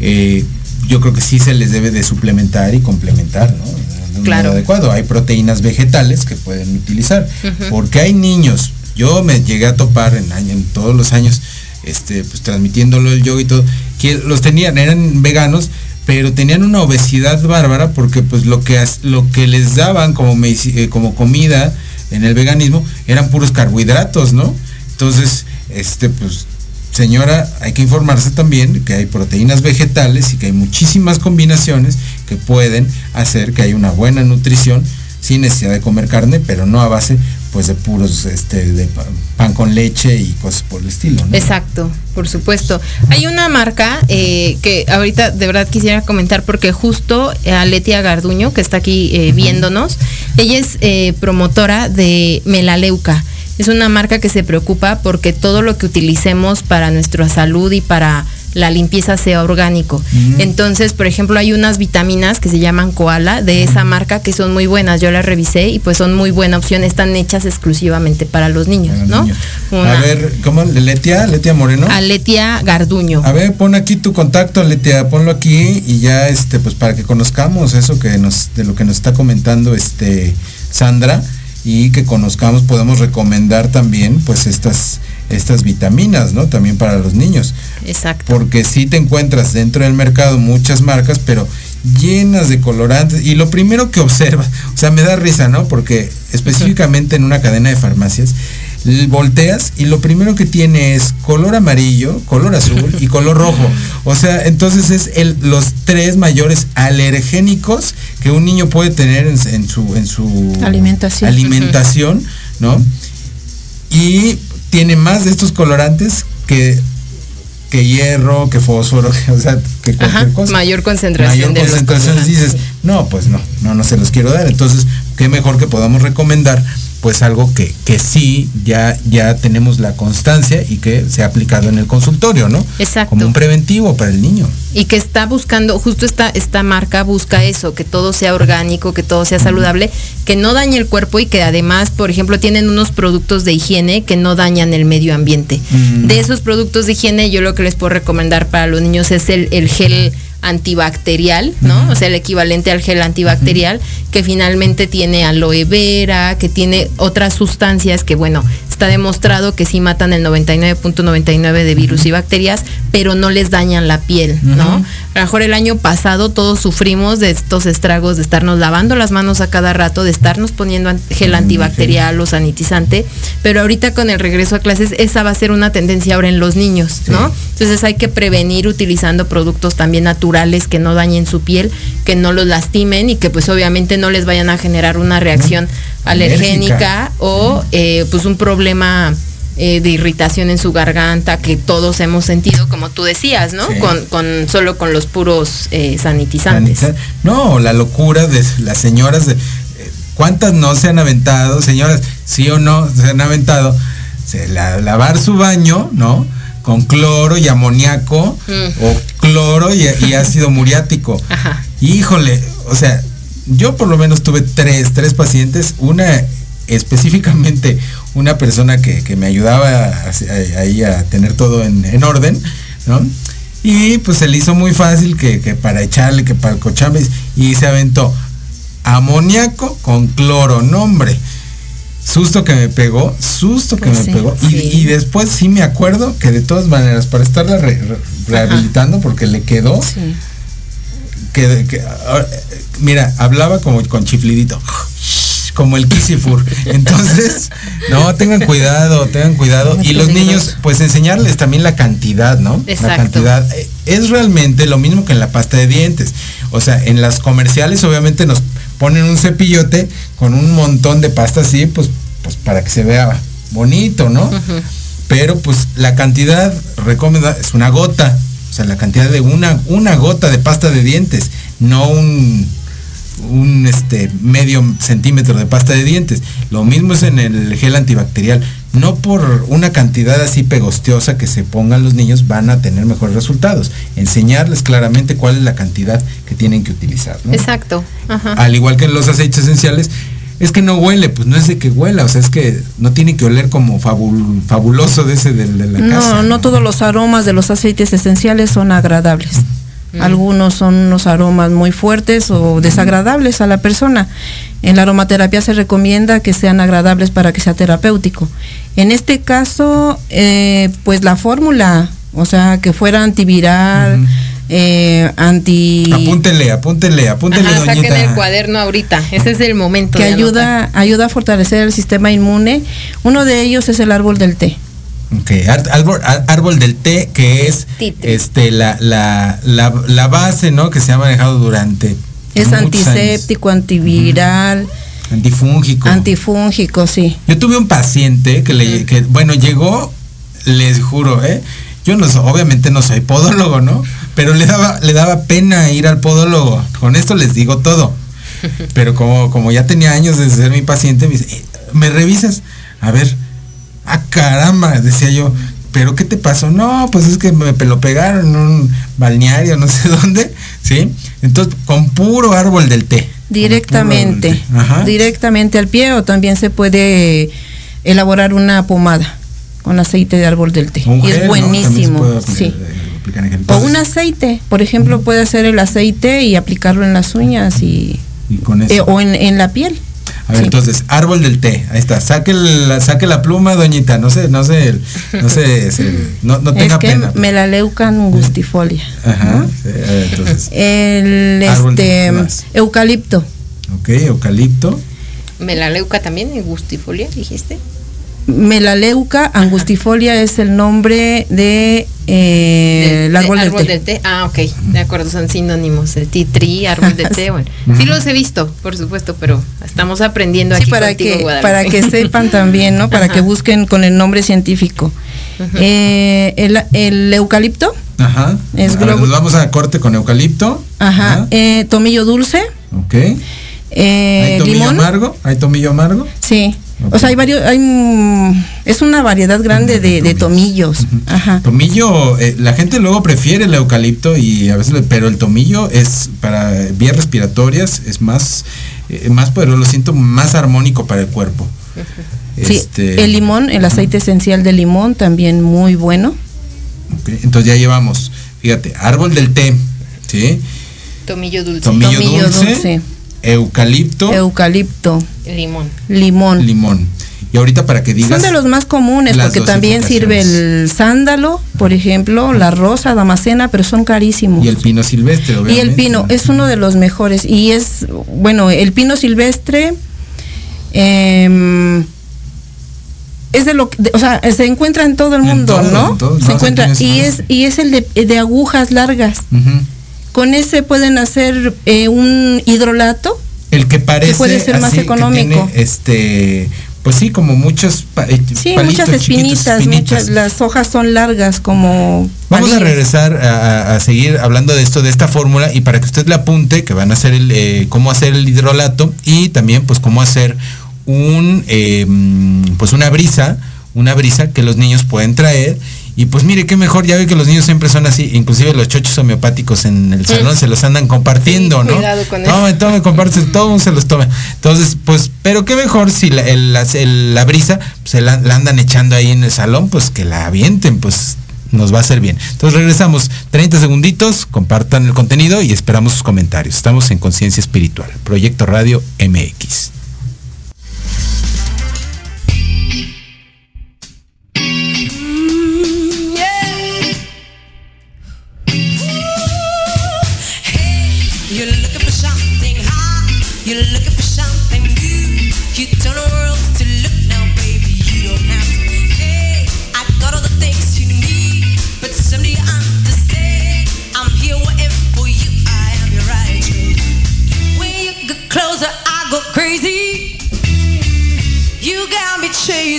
S5: eh, yo creo que sí se les debe de suplementar y complementar, ¿no? De un
S6: Claro.
S5: modo adecuado. Hay proteínas vegetales que pueden utilizar. Porque hay niños, yo me llegué a topar en, año- en todos los años, este, pues transmitiéndolo el yoga y todo, que los tenían, eran veganos, pero tenían una obesidad bárbara porque pues lo que lo que les daban como eh, como comida en el veganismo eran puros carbohidratos, ¿no? Entonces, este pues señora, hay que informarse también que hay proteínas vegetales y que hay muchísimas combinaciones que pueden hacer que haya una buena nutrición sin necesidad de comer carne, pero no a base pues de puros este de pa- pan con leche y cosas por el estilo, ¿no?
S6: Exacto, por supuesto. Hay una marca eh, que ahorita de verdad quisiera comentar porque justo eh, Aletia Garduño, que está aquí eh, viéndonos, ella es eh, promotora de Melaleuca. Es una marca que se preocupa porque todo lo que utilicemos para nuestra salud y para la limpieza sea orgánico. Entonces, por ejemplo, hay unas vitaminas que se llaman Koala de esa marca que son muy buenas. Yo las revisé y pues son muy buena opción. Están hechas exclusivamente para los niños, ¿no?
S5: niños.
S6: Una-
S5: A ver, ¿cómo? Letia, Letia Moreno.
S6: Aletia Garduño.
S5: A ver, pon aquí tu contacto, Letia, ponlo aquí y ya este pues para que conozcamos eso que nos de lo que nos está comentando este Sandra y que conozcamos podemos recomendar también pues estas estas vitaminas, ¿no? También para los niños.
S6: Exacto.
S5: Porque sí te encuentras dentro del mercado muchas marcas, pero llenas de colorantes. Y lo primero que observas, o sea, me da risa, ¿no? Porque específicamente en una cadena de farmacias, volteas y lo primero que tiene es color amarillo, color azul y color rojo. O sea, entonces es el, los tres mayores alergénicos que un niño puede tener en, en su, en su
S7: Alimentación.
S5: alimentación, ¿no? Y tiene más de estos colorantes que, que hierro, que fósforo, que, o sea, que cualquier
S6: Ajá,
S5: cosa.
S6: mayor concentración
S5: Mayor
S6: de
S5: concentración dices, no, pues no, no, no se los quiero dar. Entonces, qué mejor que podamos recomendar pues algo que, que sí ya, ya tenemos la constancia y que se ha aplicado en el consultorio, ¿no?
S6: Exacto.
S5: Como un preventivo para el niño.
S6: Y que está buscando, justo esta, esta marca busca eso, que todo sea orgánico, que todo sea saludable, que no dañe el cuerpo y que además, por ejemplo, tienen unos productos de higiene que no dañan el medio ambiente.
S5: Mm.
S6: De esos productos de higiene, yo lo que les puedo recomendar para los niños es el, el gel antibacterial, ¿no? O sea, el equivalente al gel antibacterial, que finalmente tiene aloe vera, que tiene otras sustancias que, bueno, está demostrado que sí matan el 99.99 de virus y bacterias, pero no les dañan la piel, ¿no? A lo mejor el año pasado todos sufrimos de estos estragos de estarnos lavando las manos a cada rato, de estarnos poniendo gel antibacterial o sanitizante, pero ahorita con el regreso a clases esa va a ser una tendencia ahora en los niños, ¿no? Entonces hay que prevenir utilizando productos también naturales que no dañen su piel, que no los lastimen y que pues obviamente no les vayan a generar una reacción. Alergénica o eh, pues un problema eh, de irritación en su garganta que todos hemos sentido, como tú decías, ¿no?
S5: Sí.
S6: Con, con solo con los puros eh, sanitizantes.
S5: Sanita- No, la locura de las señoras de eh, cuántas no se han aventado, señoras, sí o no se han aventado, se la- lavar su baño, ¿no? Con cloro y amoníaco
S6: Mm.
S5: o cloro y, y ácido muriático.
S6: Ajá.
S5: Híjole, o sea, yo por lo menos tuve tres, tres pacientes, una específicamente una persona que, que me ayudaba a- a- ahí a tener todo en, en orden, ¿no? Y pues se le hizo muy fácil que, que para echarle, que para el cochambe, y se aventó amoníaco con cloro, no hombre. Susto que me pegó, susto que
S6: Pues
S5: me
S6: sí,
S5: pegó. Y,
S6: sí.
S5: y después sí me acuerdo que de todas maneras, para estarla re- re- rehabilitando, porque le quedó, que, que- mira, hablaba como con chiflidito, como el Kisifur. Entonces, no, tengan cuidado, tengan cuidado. Y los niños, pues enseñarles también la cantidad, ¿no? La cantidad. Es realmente lo mismo que en la pasta de dientes. O sea, en las comerciales obviamente nos ponen un cepillote con un montón de pasta así, pues, pues para que se vea bonito, ¿no? Pero pues la cantidad recomendada es una gota, o sea, la cantidad de una, una gota de pasta de dientes, no un, un este, medio centímetro de pasta de dientes. Lo mismo es en el gel antibacterial. No por una cantidad así pegostiosa que se pongan los niños van a tener mejores resultados. Enseñarles claramente cuál es la cantidad que tienen que utilizar. ¿no?
S6: Exacto. Ajá.
S5: Al igual que en los aceites esenciales, es que no huele, pues no es de que huela, o sea, es que no tiene que oler como fabul- fabuloso de ese del de la
S7: No,
S5: casa.
S7: no todos los aromas de los aceites esenciales son agradables. Algunos son unos aromas muy fuertes o desagradables a la persona. En la aromaterapia se recomienda que sean agradables para que sea terapéutico. En este caso, eh, pues la fórmula, o sea, que fuera antiviral, eh, anti...
S5: Apúntenle, apúntenle, apúntenle,
S6: Ajá, saquen el cuaderno ahorita. Ese es el momento.
S7: que
S6: de
S7: ayuda, ayuda a fortalecer el sistema inmune. Uno de ellos es el árbol del té.
S5: Ok, ar- árbol, árbol del té, que es este la, la, la, la base, ¿no? Que se ha manejado durante
S7: Es antiséptico, antiviral.
S5: Antifúngico.
S7: antifúngico, sí.
S5: Yo tuve un paciente que le, que, bueno, llegó, les juro, ¿eh? Yo no soy- obviamente no soy podólogo, ¿no? Pero le daba, le daba pena ir al podólogo. Con esto les digo todo. Pero como, como ya tenía años de ser mi paciente, me dice, "Eh, ¿me revisas? A ver, ah caramba, decía yo, ¿pero qué te pasó? No, pues es que me lo pegaron en un balneario, no sé dónde, ¿sí? Entonces, con puro árbol del té.
S7: Directamente, directamente al pie o también se puede elaborar una pomada con aceite de árbol del té.
S5: Un
S7: y
S5: gel,
S7: es
S5: ¿no?
S7: Buenísimo,
S5: aplicar-
S7: sí. O un aceite, por ejemplo, puede hacer el aceite y aplicarlo en las uñas y,
S5: y con eso.
S7: eh, o en, en la piel.
S5: A ver,
S7: Sí.
S5: entonces, árbol del té, ahí está, saque la, saque la pluma, doñita, no sé, no sé, no sé, se- no, no tenga
S7: es que
S5: pena.
S7: melaleuca angustifolia.
S5: Ajá, sí, a ver, entonces,
S7: El este eucalipto.
S5: ok, eucalipto,
S6: Melaleuca también y gustifolia, dijiste.
S7: Melaleuca angustifolia es el nombre de eh, el árbol,
S6: de-
S7: del té.
S6: del té. Ah, ok. De acuerdo, son sinónimos. El tree, árbol de té. Bueno, sí los he visto, por supuesto, pero estamos aprendiendo
S7: Sí,
S6: aquí
S7: para
S6: contigo,
S7: que,
S6: Guadalupe.
S7: para que sepan también, ¿no? Para
S6: Ajá.
S7: que busquen con el nombre científico. Eh, el, el eucalipto,
S5: ajá.
S7: Es
S5: a ver,
S7: globo-
S5: nos vamos a corte con eucalipto,
S7: ajá, eh, tomillo dulce,
S5: ok.
S7: eh,
S5: ¿Hay tomillo
S7: limón.
S5: amargo? ¿Hay tomillo amargo?
S7: Sí. O sea, hay varios, hay, es una variedad grande de, de tomillos. Ajá.
S5: Tomillo, eh, la gente luego prefiere el eucalipto y a veces, pero el tomillo es para vías respiratorias, es más, eh, más poderoso, lo siento más armónico para el cuerpo.
S7: Sí,
S5: Este,
S7: el limón, el aceite esencial de limón también muy bueno.
S5: Entonces ya llevamos, fíjate, árbol del té, ¿sí?
S6: Tomillo dulce.
S5: Tomillo,
S7: Tomillo
S5: dulce,
S7: dulce.
S5: Eucalipto,
S7: Eucalipto,
S6: Limón.
S7: limón.
S5: limón. Y ahorita para que digas...
S7: Son de los más comunes porque también sirve el sándalo, por ejemplo, la rosa, damascena, pero son carísimos.
S5: Y el pino silvestre,
S7: Y el pino es uno de los mejores. Y es, bueno, el pino silvestre em, es de lo que, de- o sea, se encuentra en todo el
S5: En
S7: mundo,
S5: todo,
S7: ¿no?
S5: en todo,
S7: se
S5: no,
S7: encuentra.
S5: se
S7: Y es, y es el de, de agujas largas. Con ese pueden hacer eh, un hidrolato.
S5: El que parece
S7: puede ser más
S5: que
S7: económico.
S5: tiene, este, pues sí, como muchos pa- eh,
S7: Sí, muchas espinitas, muchas, las hojas son largas como
S5: Vamos a regresar a, a- seguir hablando de esto, de esta fórmula, y para que usted le apunte, que van a hacer el, eh, cómo hacer el hidrolato y también pues cómo hacer un, eh, pues una brisa, una brisa que los niños pueden traer. Y pues mire qué mejor, ya ve que los niños siempre son así, inclusive los chochos homeopáticos en el salón se los andan compartiendo,
S6: Sí,
S5: ¿no?
S6: cuidado con eso.
S5: Tome, tome, comparte, todo se los toma. Entonces, pues, pero qué mejor si la, el- la- el- la brisa se la, la andan echando ahí en el salón, pues que la avienten, pues nos va a hacer bien. Entonces regresamos 30 segunditos, compartan el contenido y esperamos sus comentarios. Estamos en Conciencia Espiritual, Proyecto Radio MX.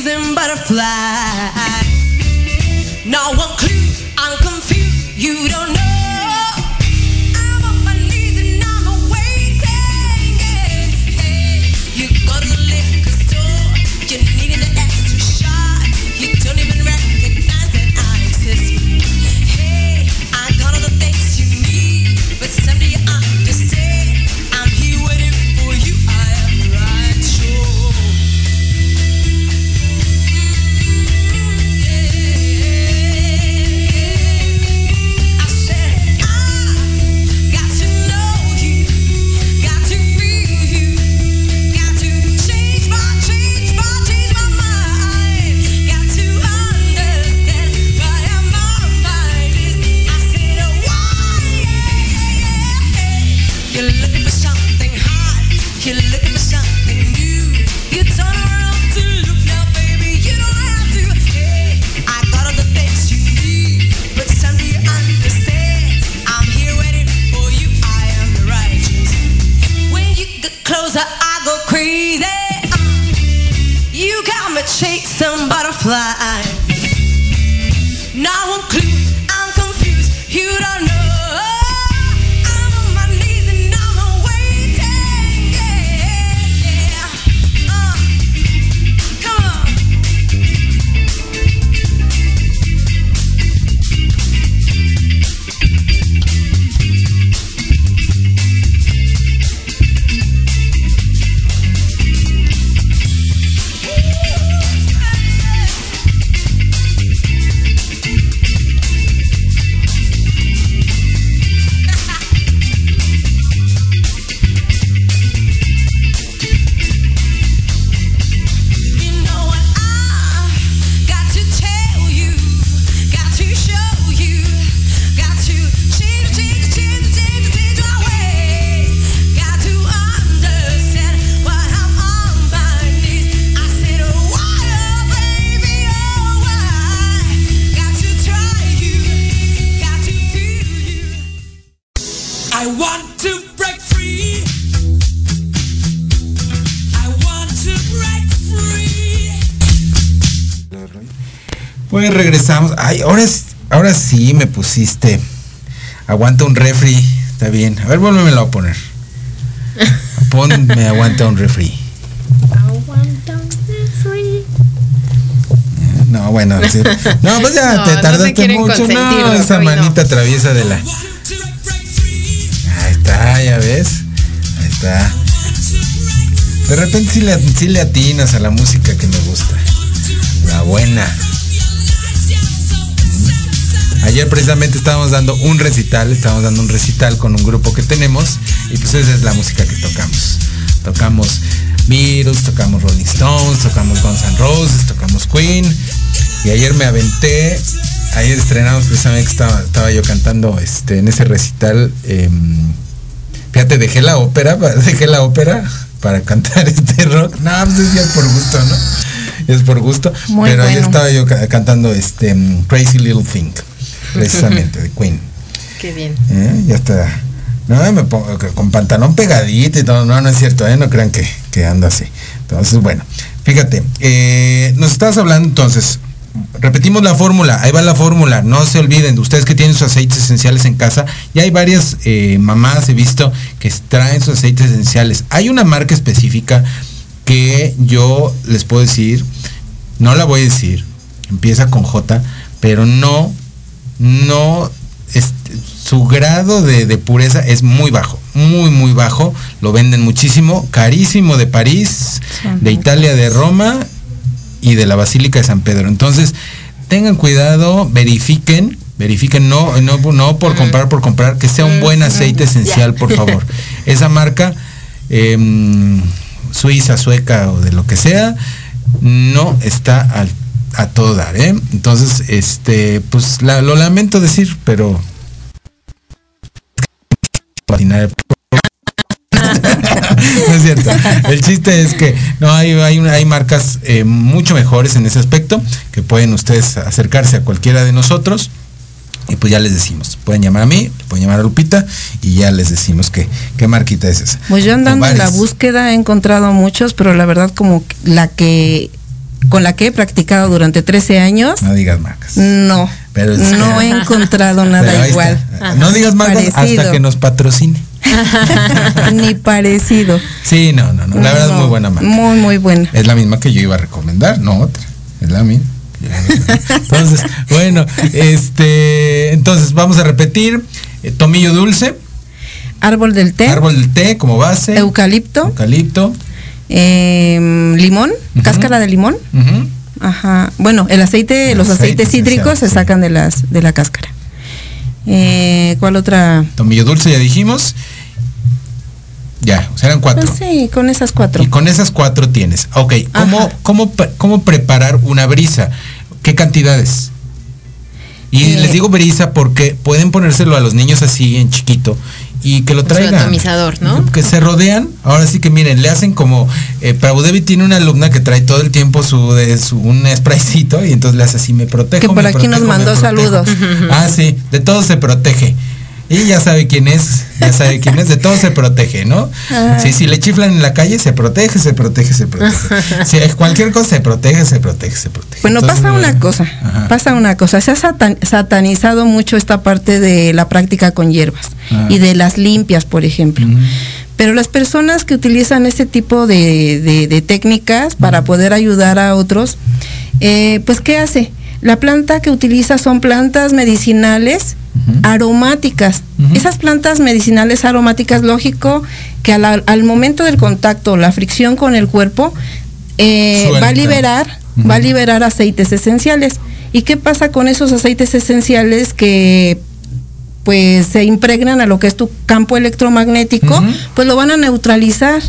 S15: bees and butterflies. Now I'm clue, I'm confused. You
S5: regresamos. Ay, ahora, es- ahora sí me pusiste. Aguanta un refri. Está bien. A ver, vuélvemelo a poner. Ponme aguanta un refri. No, bueno, sí. no, pues ya
S6: No,
S5: te
S6: no te
S5: tardaste
S6: quieren
S5: mucho. No, esa
S6: no.
S5: manita traviesa de la. Ahí está, ya ves. Ahí está. De repente sí le, sí le atinas a la música que me gusta. La buena. Ayer precisamente estábamos dando un recital, estábamos dando un recital con un grupo que tenemos y pues esa es la música que tocamos. Tocamos Beatles, tocamos Rolling Stones, tocamos Guns N' Roses, tocamos Queen y ayer me aventé, ayer estrenamos precisamente que estaba, estaba yo cantando este, en ese recital, em, fíjate, dejé la ópera, dejé la ópera para cantar este rock, no, pues es ya por gusto, ¿no? Es por gusto,
S7: Muy
S5: pero ayer
S7: bueno.
S5: estaba yo ca- cantando este Crazy Little Thing, precisamente de Queen.
S6: Qué bien.
S5: ¿Eh? Ya está. No, me pongo con pantalón pegadito y todo. No, no es cierto, ¿eh? No crean que, que ando así. Entonces, bueno, fíjate, eh, nos estás hablando entonces. Repetimos la fórmula, ahí va la fórmula, no se olviden, ustedes que tienen sus aceites esenciales en casa, ya hay varias eh, mamás, he visto, que traen sus aceites esenciales. Hay una marca específica que yo les puedo decir, no la voy a decir, empieza con J, pero no, no, su grado de, de pureza es muy bajo, muy, muy bajo, lo venden muchísimo, carísimo de París, de Italia, de Roma y de la Basílica de San Pedro. Entonces, tengan cuidado, verifiquen, verifiquen, no, no, no por comprar, por comprar, que sea un buen aceite esencial, por favor. Esa marca, em, suiza, sueca o de lo que sea, no está al- a todo dar, ¿eh? Entonces, este, pues la- lo lamento decir, pero no es cierto. El chiste es que no hay, hay, hay marcas eh, mucho mejores en ese aspecto que pueden ustedes acercarse a cualquiera de nosotros Y pues ya les decimos, pueden llamar a mí, pueden llamar a Lupita y ya les decimos qué, qué marquita es esa.
S7: Pues yo andando en la búsqueda he encontrado muchos, pero la verdad como la que con la que he practicado durante 13 años,
S5: No digas marcas.
S7: no,
S5: Pero es-
S7: no he encontrado nada igual.
S5: está. No digas marcas hasta que nos patrocine.
S7: Ni parecido.
S5: Sí, no, no, no. La verdad es muy buena marca.
S7: Muy, muy buena.
S5: Es la misma que yo iba a recomendar, no otra. Es la misma. Entonces, bueno, este, entonces vamos a repetir. eh, tomillo dulce,
S7: Árbol del té,
S5: árbol del té como base,
S7: eucalipto,
S5: eucalipto,
S7: em, limón, cáscara de limón. Ajá. Bueno, el aceite, los
S5: Aceite
S7: aceites cítricos se sacan de las de la cáscara. Eh, ¿Cuál otra?
S5: tomillo dulce ya dijimos. Ya, o sea, eran cuatro.
S7: Pues sí, con esas cuatro.
S5: Y con esas cuatro tienes. Ok, ¿cómo, cómo, cómo preparar una brisa? ¿Qué cantidades? Y les digo brisa porque pueden ponérselo a los niños así en chiquito y que lo
S6: Su
S5: traigan.
S6: atomizador, ¿no?
S5: Que se rodean. Ahora sí que miren, le hacen como. Eh, tiene una alumna que trae todo el tiempo su, de su un spraycito y entonces le hace así, me protejo.
S7: Que por aquí nos
S5: protejo, me
S7: mandó
S5: protejo".
S7: saludos.
S5: Ah, sí, de todo se protege. Y ya sabe quién es, ya sabe quién es, de todo se protege, ¿no? Sí, si le chiflan en la calle, se protege, se protege, se protege. Si es cualquier cosa, se protege, se protege, se protege.
S7: Bueno,
S5: Entonces,
S7: pasa una cosa,
S5: Ajá.
S7: pasa una cosa. Se ha satan- satanizado mucho esta parte de la práctica con hierbas
S5: Ah.
S7: y de las limpias, por ejemplo. Pero las personas que utilizan este tipo de, de- de técnicas para poder ayudar a otros, eh, pues ¿qué hace? La planta que utiliza son plantas medicinales aromáticas. Esas plantas medicinales aromáticas, lógico que al, al momento del contacto, la fricción con el cuerpo, eh, va a liberar, va a liberar aceites esenciales. ¿Y qué pasa con esos aceites esenciales que pues se impregnan a lo que es tu campo electromagnético? Pues lo van a neutralizar.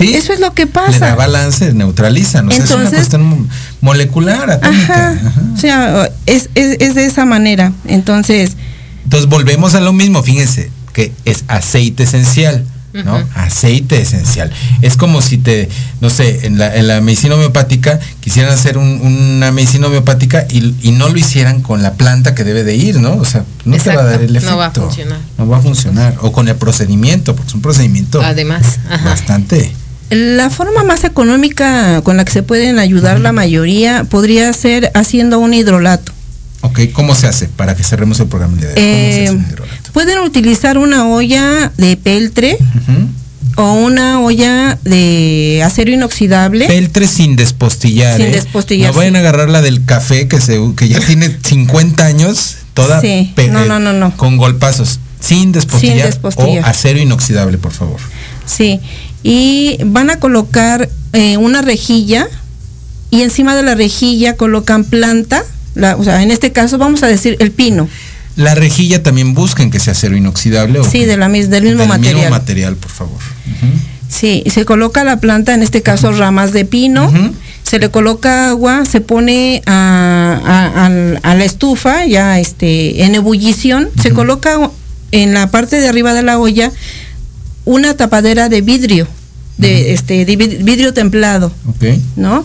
S5: Sí,
S7: Eso es lo que
S5: le da
S7: pasa.
S5: balance, neutralizan. O sea, es una
S7: Entonces-
S5: cuestión mo- molecular, atómica.
S7: Ajá.
S5: Ajá.
S7: O sea, es, es, es de esa manera. Entonces,
S5: Entonces volvemos a lo mismo, fíjense, que es aceite esencial, ¿no? Aceite esencial. Es como si te, no sé, en la, en la medicina homeopática quisieran hacer un- una medicina homeopática y, y no lo hicieran con la planta que debe de ir, ¿no? O sea, no te va a
S6: Exacto,
S5: dar el efecto.
S6: no va a funcionar.
S5: No va a funcionar. O con el procedimiento, porque es un procedimiento
S6: Además, ajá.
S5: bastante.
S7: La forma más económica con la que se pueden ayudar la mayoría podría ser haciendo un hidrolato.
S5: Ok, ¿cómo se hace? Para que cerremos el programa el día de hoy. ¿Cómo se
S7: Eh, pueden utilizar una olla de peltre o una olla de acero inoxidable.
S5: Peltre sin despostillar.
S7: Sin
S5: ¿eh?
S7: despostillar,
S5: No vayan a agarrar la del café que se que ya tiene 50 años, toda
S7: Sí, no, no, no, no.
S5: con golpazos. Sin despostillar,
S7: despostillar.
S5: o acero inoxidable, por favor.
S7: Sí, y van a colocar eh, una rejilla y encima de la rejilla colocan planta, la, o sea, en este caso vamos a decir el pino,
S5: La rejilla también busquen que sea acero inoxidable. o
S7: sí, de la, del mismo
S5: del
S7: material.
S5: mismo material, por favor.
S7: Sí, se coloca la planta, en este caso ramas de pino, se le coloca agua, se pone a, a- a la estufa ya este, en ebullición, se coloca en la parte de arriba de la olla una tapadera de vidrio, de este de vidrio templado,
S5: Ok.
S7: ¿no?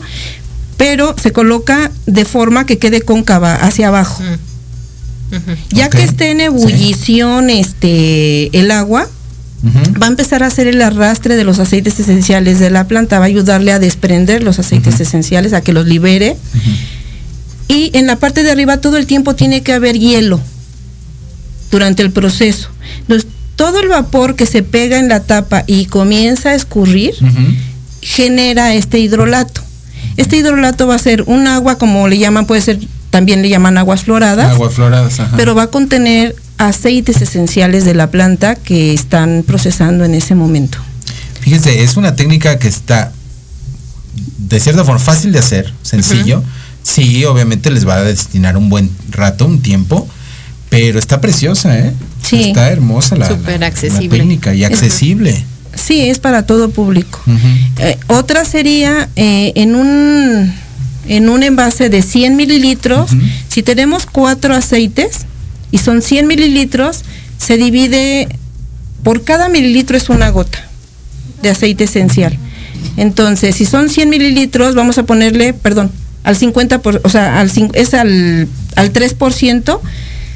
S7: Pero se coloca de forma que quede cóncava hacia abajo. Ya que esté en ebullición este el agua, va a empezar a hacer el arrastre de los aceites esenciales de la planta, va a ayudarle a desprender los aceites esenciales, a que los libere. Y en la parte de arriba todo el tiempo tiene que haber hielo durante el proceso. Entonces, todo el vapor que se pega en la tapa y comienza a escurrir, genera este hidrolato. Este hidrolato va a ser un agua, como le llaman, puede ser, también le llaman aguas floradas,
S5: Agua floradas, ajá.
S7: pero va a contener aceites esenciales de la planta que están procesando en ese momento.
S5: Fíjense, es una técnica que está de cierta forma fácil de hacer, sencillo. Sí, obviamente les va a destinar un buen rato, un tiempo, pero está preciosa, ¿eh?
S7: Sí.
S5: Está hermosa la,
S6: Súper
S5: la- la
S6: accesible.
S5: técnica y accesible.
S7: Sí, es para todo público. Eh, otra sería eh, en un en un envase de 100 mililitros, si tenemos cuatro aceites y son 100 mililitros, se divide por cada mililitro es una gota de aceite esencial. Entonces, si son 100 mililitros, vamos a ponerle, perdón, al 50%, por, o sea, al, es al, al 3%,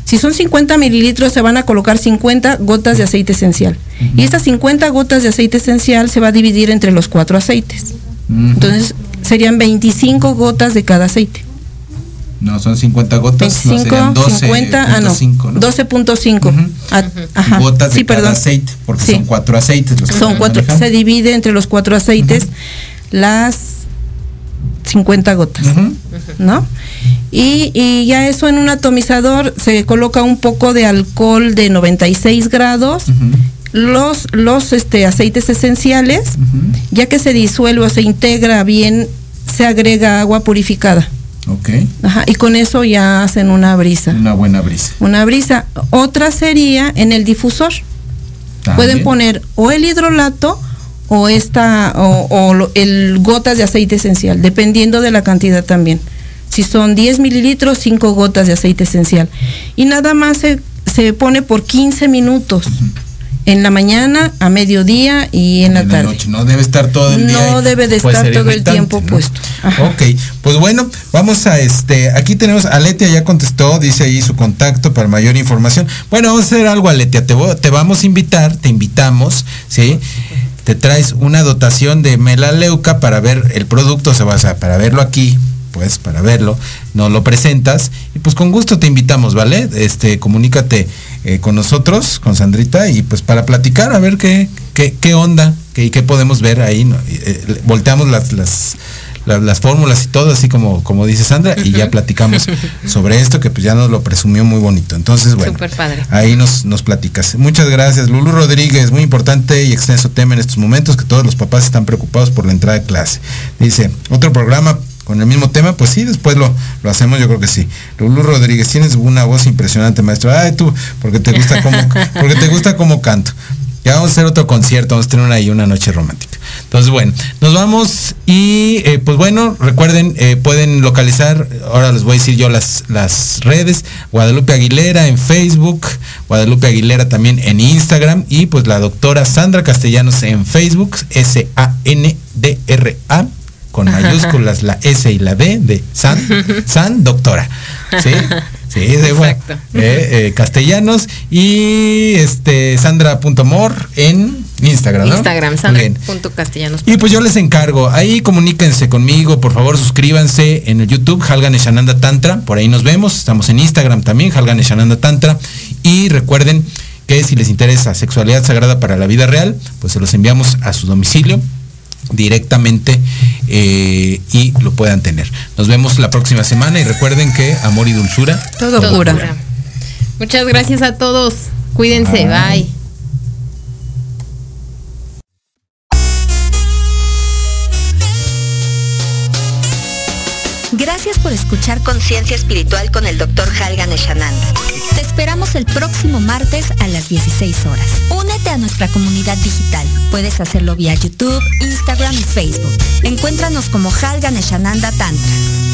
S7: Si son 50 mililitros, se van a colocar 50 gotas de aceite esencial. Y estas 50 gotas de aceite esencial se va a dividir entre los cuatro aceites. Entonces, serían 25 gotas de cada aceite.
S5: No, son 50 gotas.
S7: 25,
S5: no, serían 12,
S7: 50, ah, no,
S5: 5, ¿no?
S7: 12.5. Ah, ajá.
S5: Gotas de
S7: Sí,
S5: cada
S7: perdón.
S5: aceite, porque
S7: Sí.
S5: son cuatro aceites los que
S7: Son cuatro,
S5: manejando.
S7: se divide entre los cuatro aceites las 50 gotas, ¿no? Y, y ya eso en un atomizador se coloca un poco de alcohol de 96 grados, los, los este, aceites esenciales, ya que se disuelve o se integra bien, se agrega agua purificada.
S5: Ok,
S7: Ajá, y con eso ya hacen una brisa.
S5: una buena brisa.
S7: Una brisa. Otra sería en el difusor. Pueden poner o el hidrolato o esta o, o el gotas de aceite esencial, dependiendo de la cantidad también. Si son 10 mililitros, 5 gotas de aceite esencial. Y nada más se, se pone por 15 minutos. En la mañana, a mediodía y en la tarde.
S5: noche, no debe estar todo el día.
S7: No debe de estar todo el tiempo
S5: ¿no?
S7: puesto.
S5: Ok, pues bueno, vamos a este, aquí tenemos, Aletia ya contestó, dice ahí su contacto para mayor información. Bueno, vamos a hacer algo, Aletia, te, te vamos a invitar, te invitamos, ¿sí? Te traes una dotación de melaleuca para ver el producto, o sea, vas a- para verlo aquí, pues para verlo, nos lo presentas y pues con gusto te invitamos, ¿vale? Este, comunícate eh, con nosotros, con Sandrita y pues para platicar a ver qué, qué, qué onda, qué, qué podemos ver ahí, ¿no? Y, eh, volteamos las, la- las fórmulas y todo, así como, como dice Sandra, y ya platicamos sobre esto que pues ya nos lo presumió muy bonito. Entonces, bueno,
S6: padre.
S5: ahí nos, nos platicas. Muchas gracias, Lulu Rodríguez, muy importante y extenso tema en estos momentos que todos los papás están preocupados por la entrada de clase. Dice, otro programa con el mismo tema, pues sí, después lo, lo hacemos, yo creo que sí. Lulu Rodríguez, tienes una voz impresionante, maestro. Ay, tú, porque te gusta cómo, porque te gusta cómo canto. Ya vamos a hacer otro concierto, vamos a tener una, ahí una noche romántica. Entonces, bueno, nos vamos y eh, pues bueno, recuerden, eh, pueden localizar, ahora les voy a decir yo las, las redes, Guadalupe Aguilera en Facebook, Guadalupe Aguilera también en Instagram y pues la doctora Sandra Castellanos en Facebook, S-A-N-D-R-A, con mayúsculas la S y la D de San, San Doctora. ¿Sí? Sí, de bueno,
S6: Exacto.
S5: eh, eh, castellanos y este Sandra.mor en Instagram, ¿no?
S6: Instagram,
S5: Muy
S6: Sandra
S5: bien.
S6: punto castellanos.
S5: Y pues yo les encargo, ahí comuníquense conmigo, por favor suscríbanse en el YouTube, Halgan Eshananda Tantra, por ahí nos vemos, estamos en Instagram también, Halgan Eshananda Tantra, y recuerden que si les interesa sexualidad sagrada para la vida real, pues se los enviamos a su domicilio directamente eh, y lo puedan tener. Nos vemos la próxima semana y recuerden que amor y dulzura.
S7: Todo,
S6: Todo
S7: cura.
S6: cura. Muchas gracias a todos. Cuídense.
S5: Bye.
S6: Bye.
S4: Gracias por escuchar Conciencia Espiritual con el Dr. Halgan Eshananda. Te esperamos el próximo martes a las 16 horas. Únete a nuestra comunidad digital. Puedes hacerlo vía YouTube, Instagram y Facebook. Encuéntranos como Halgan Eshananda Tantra.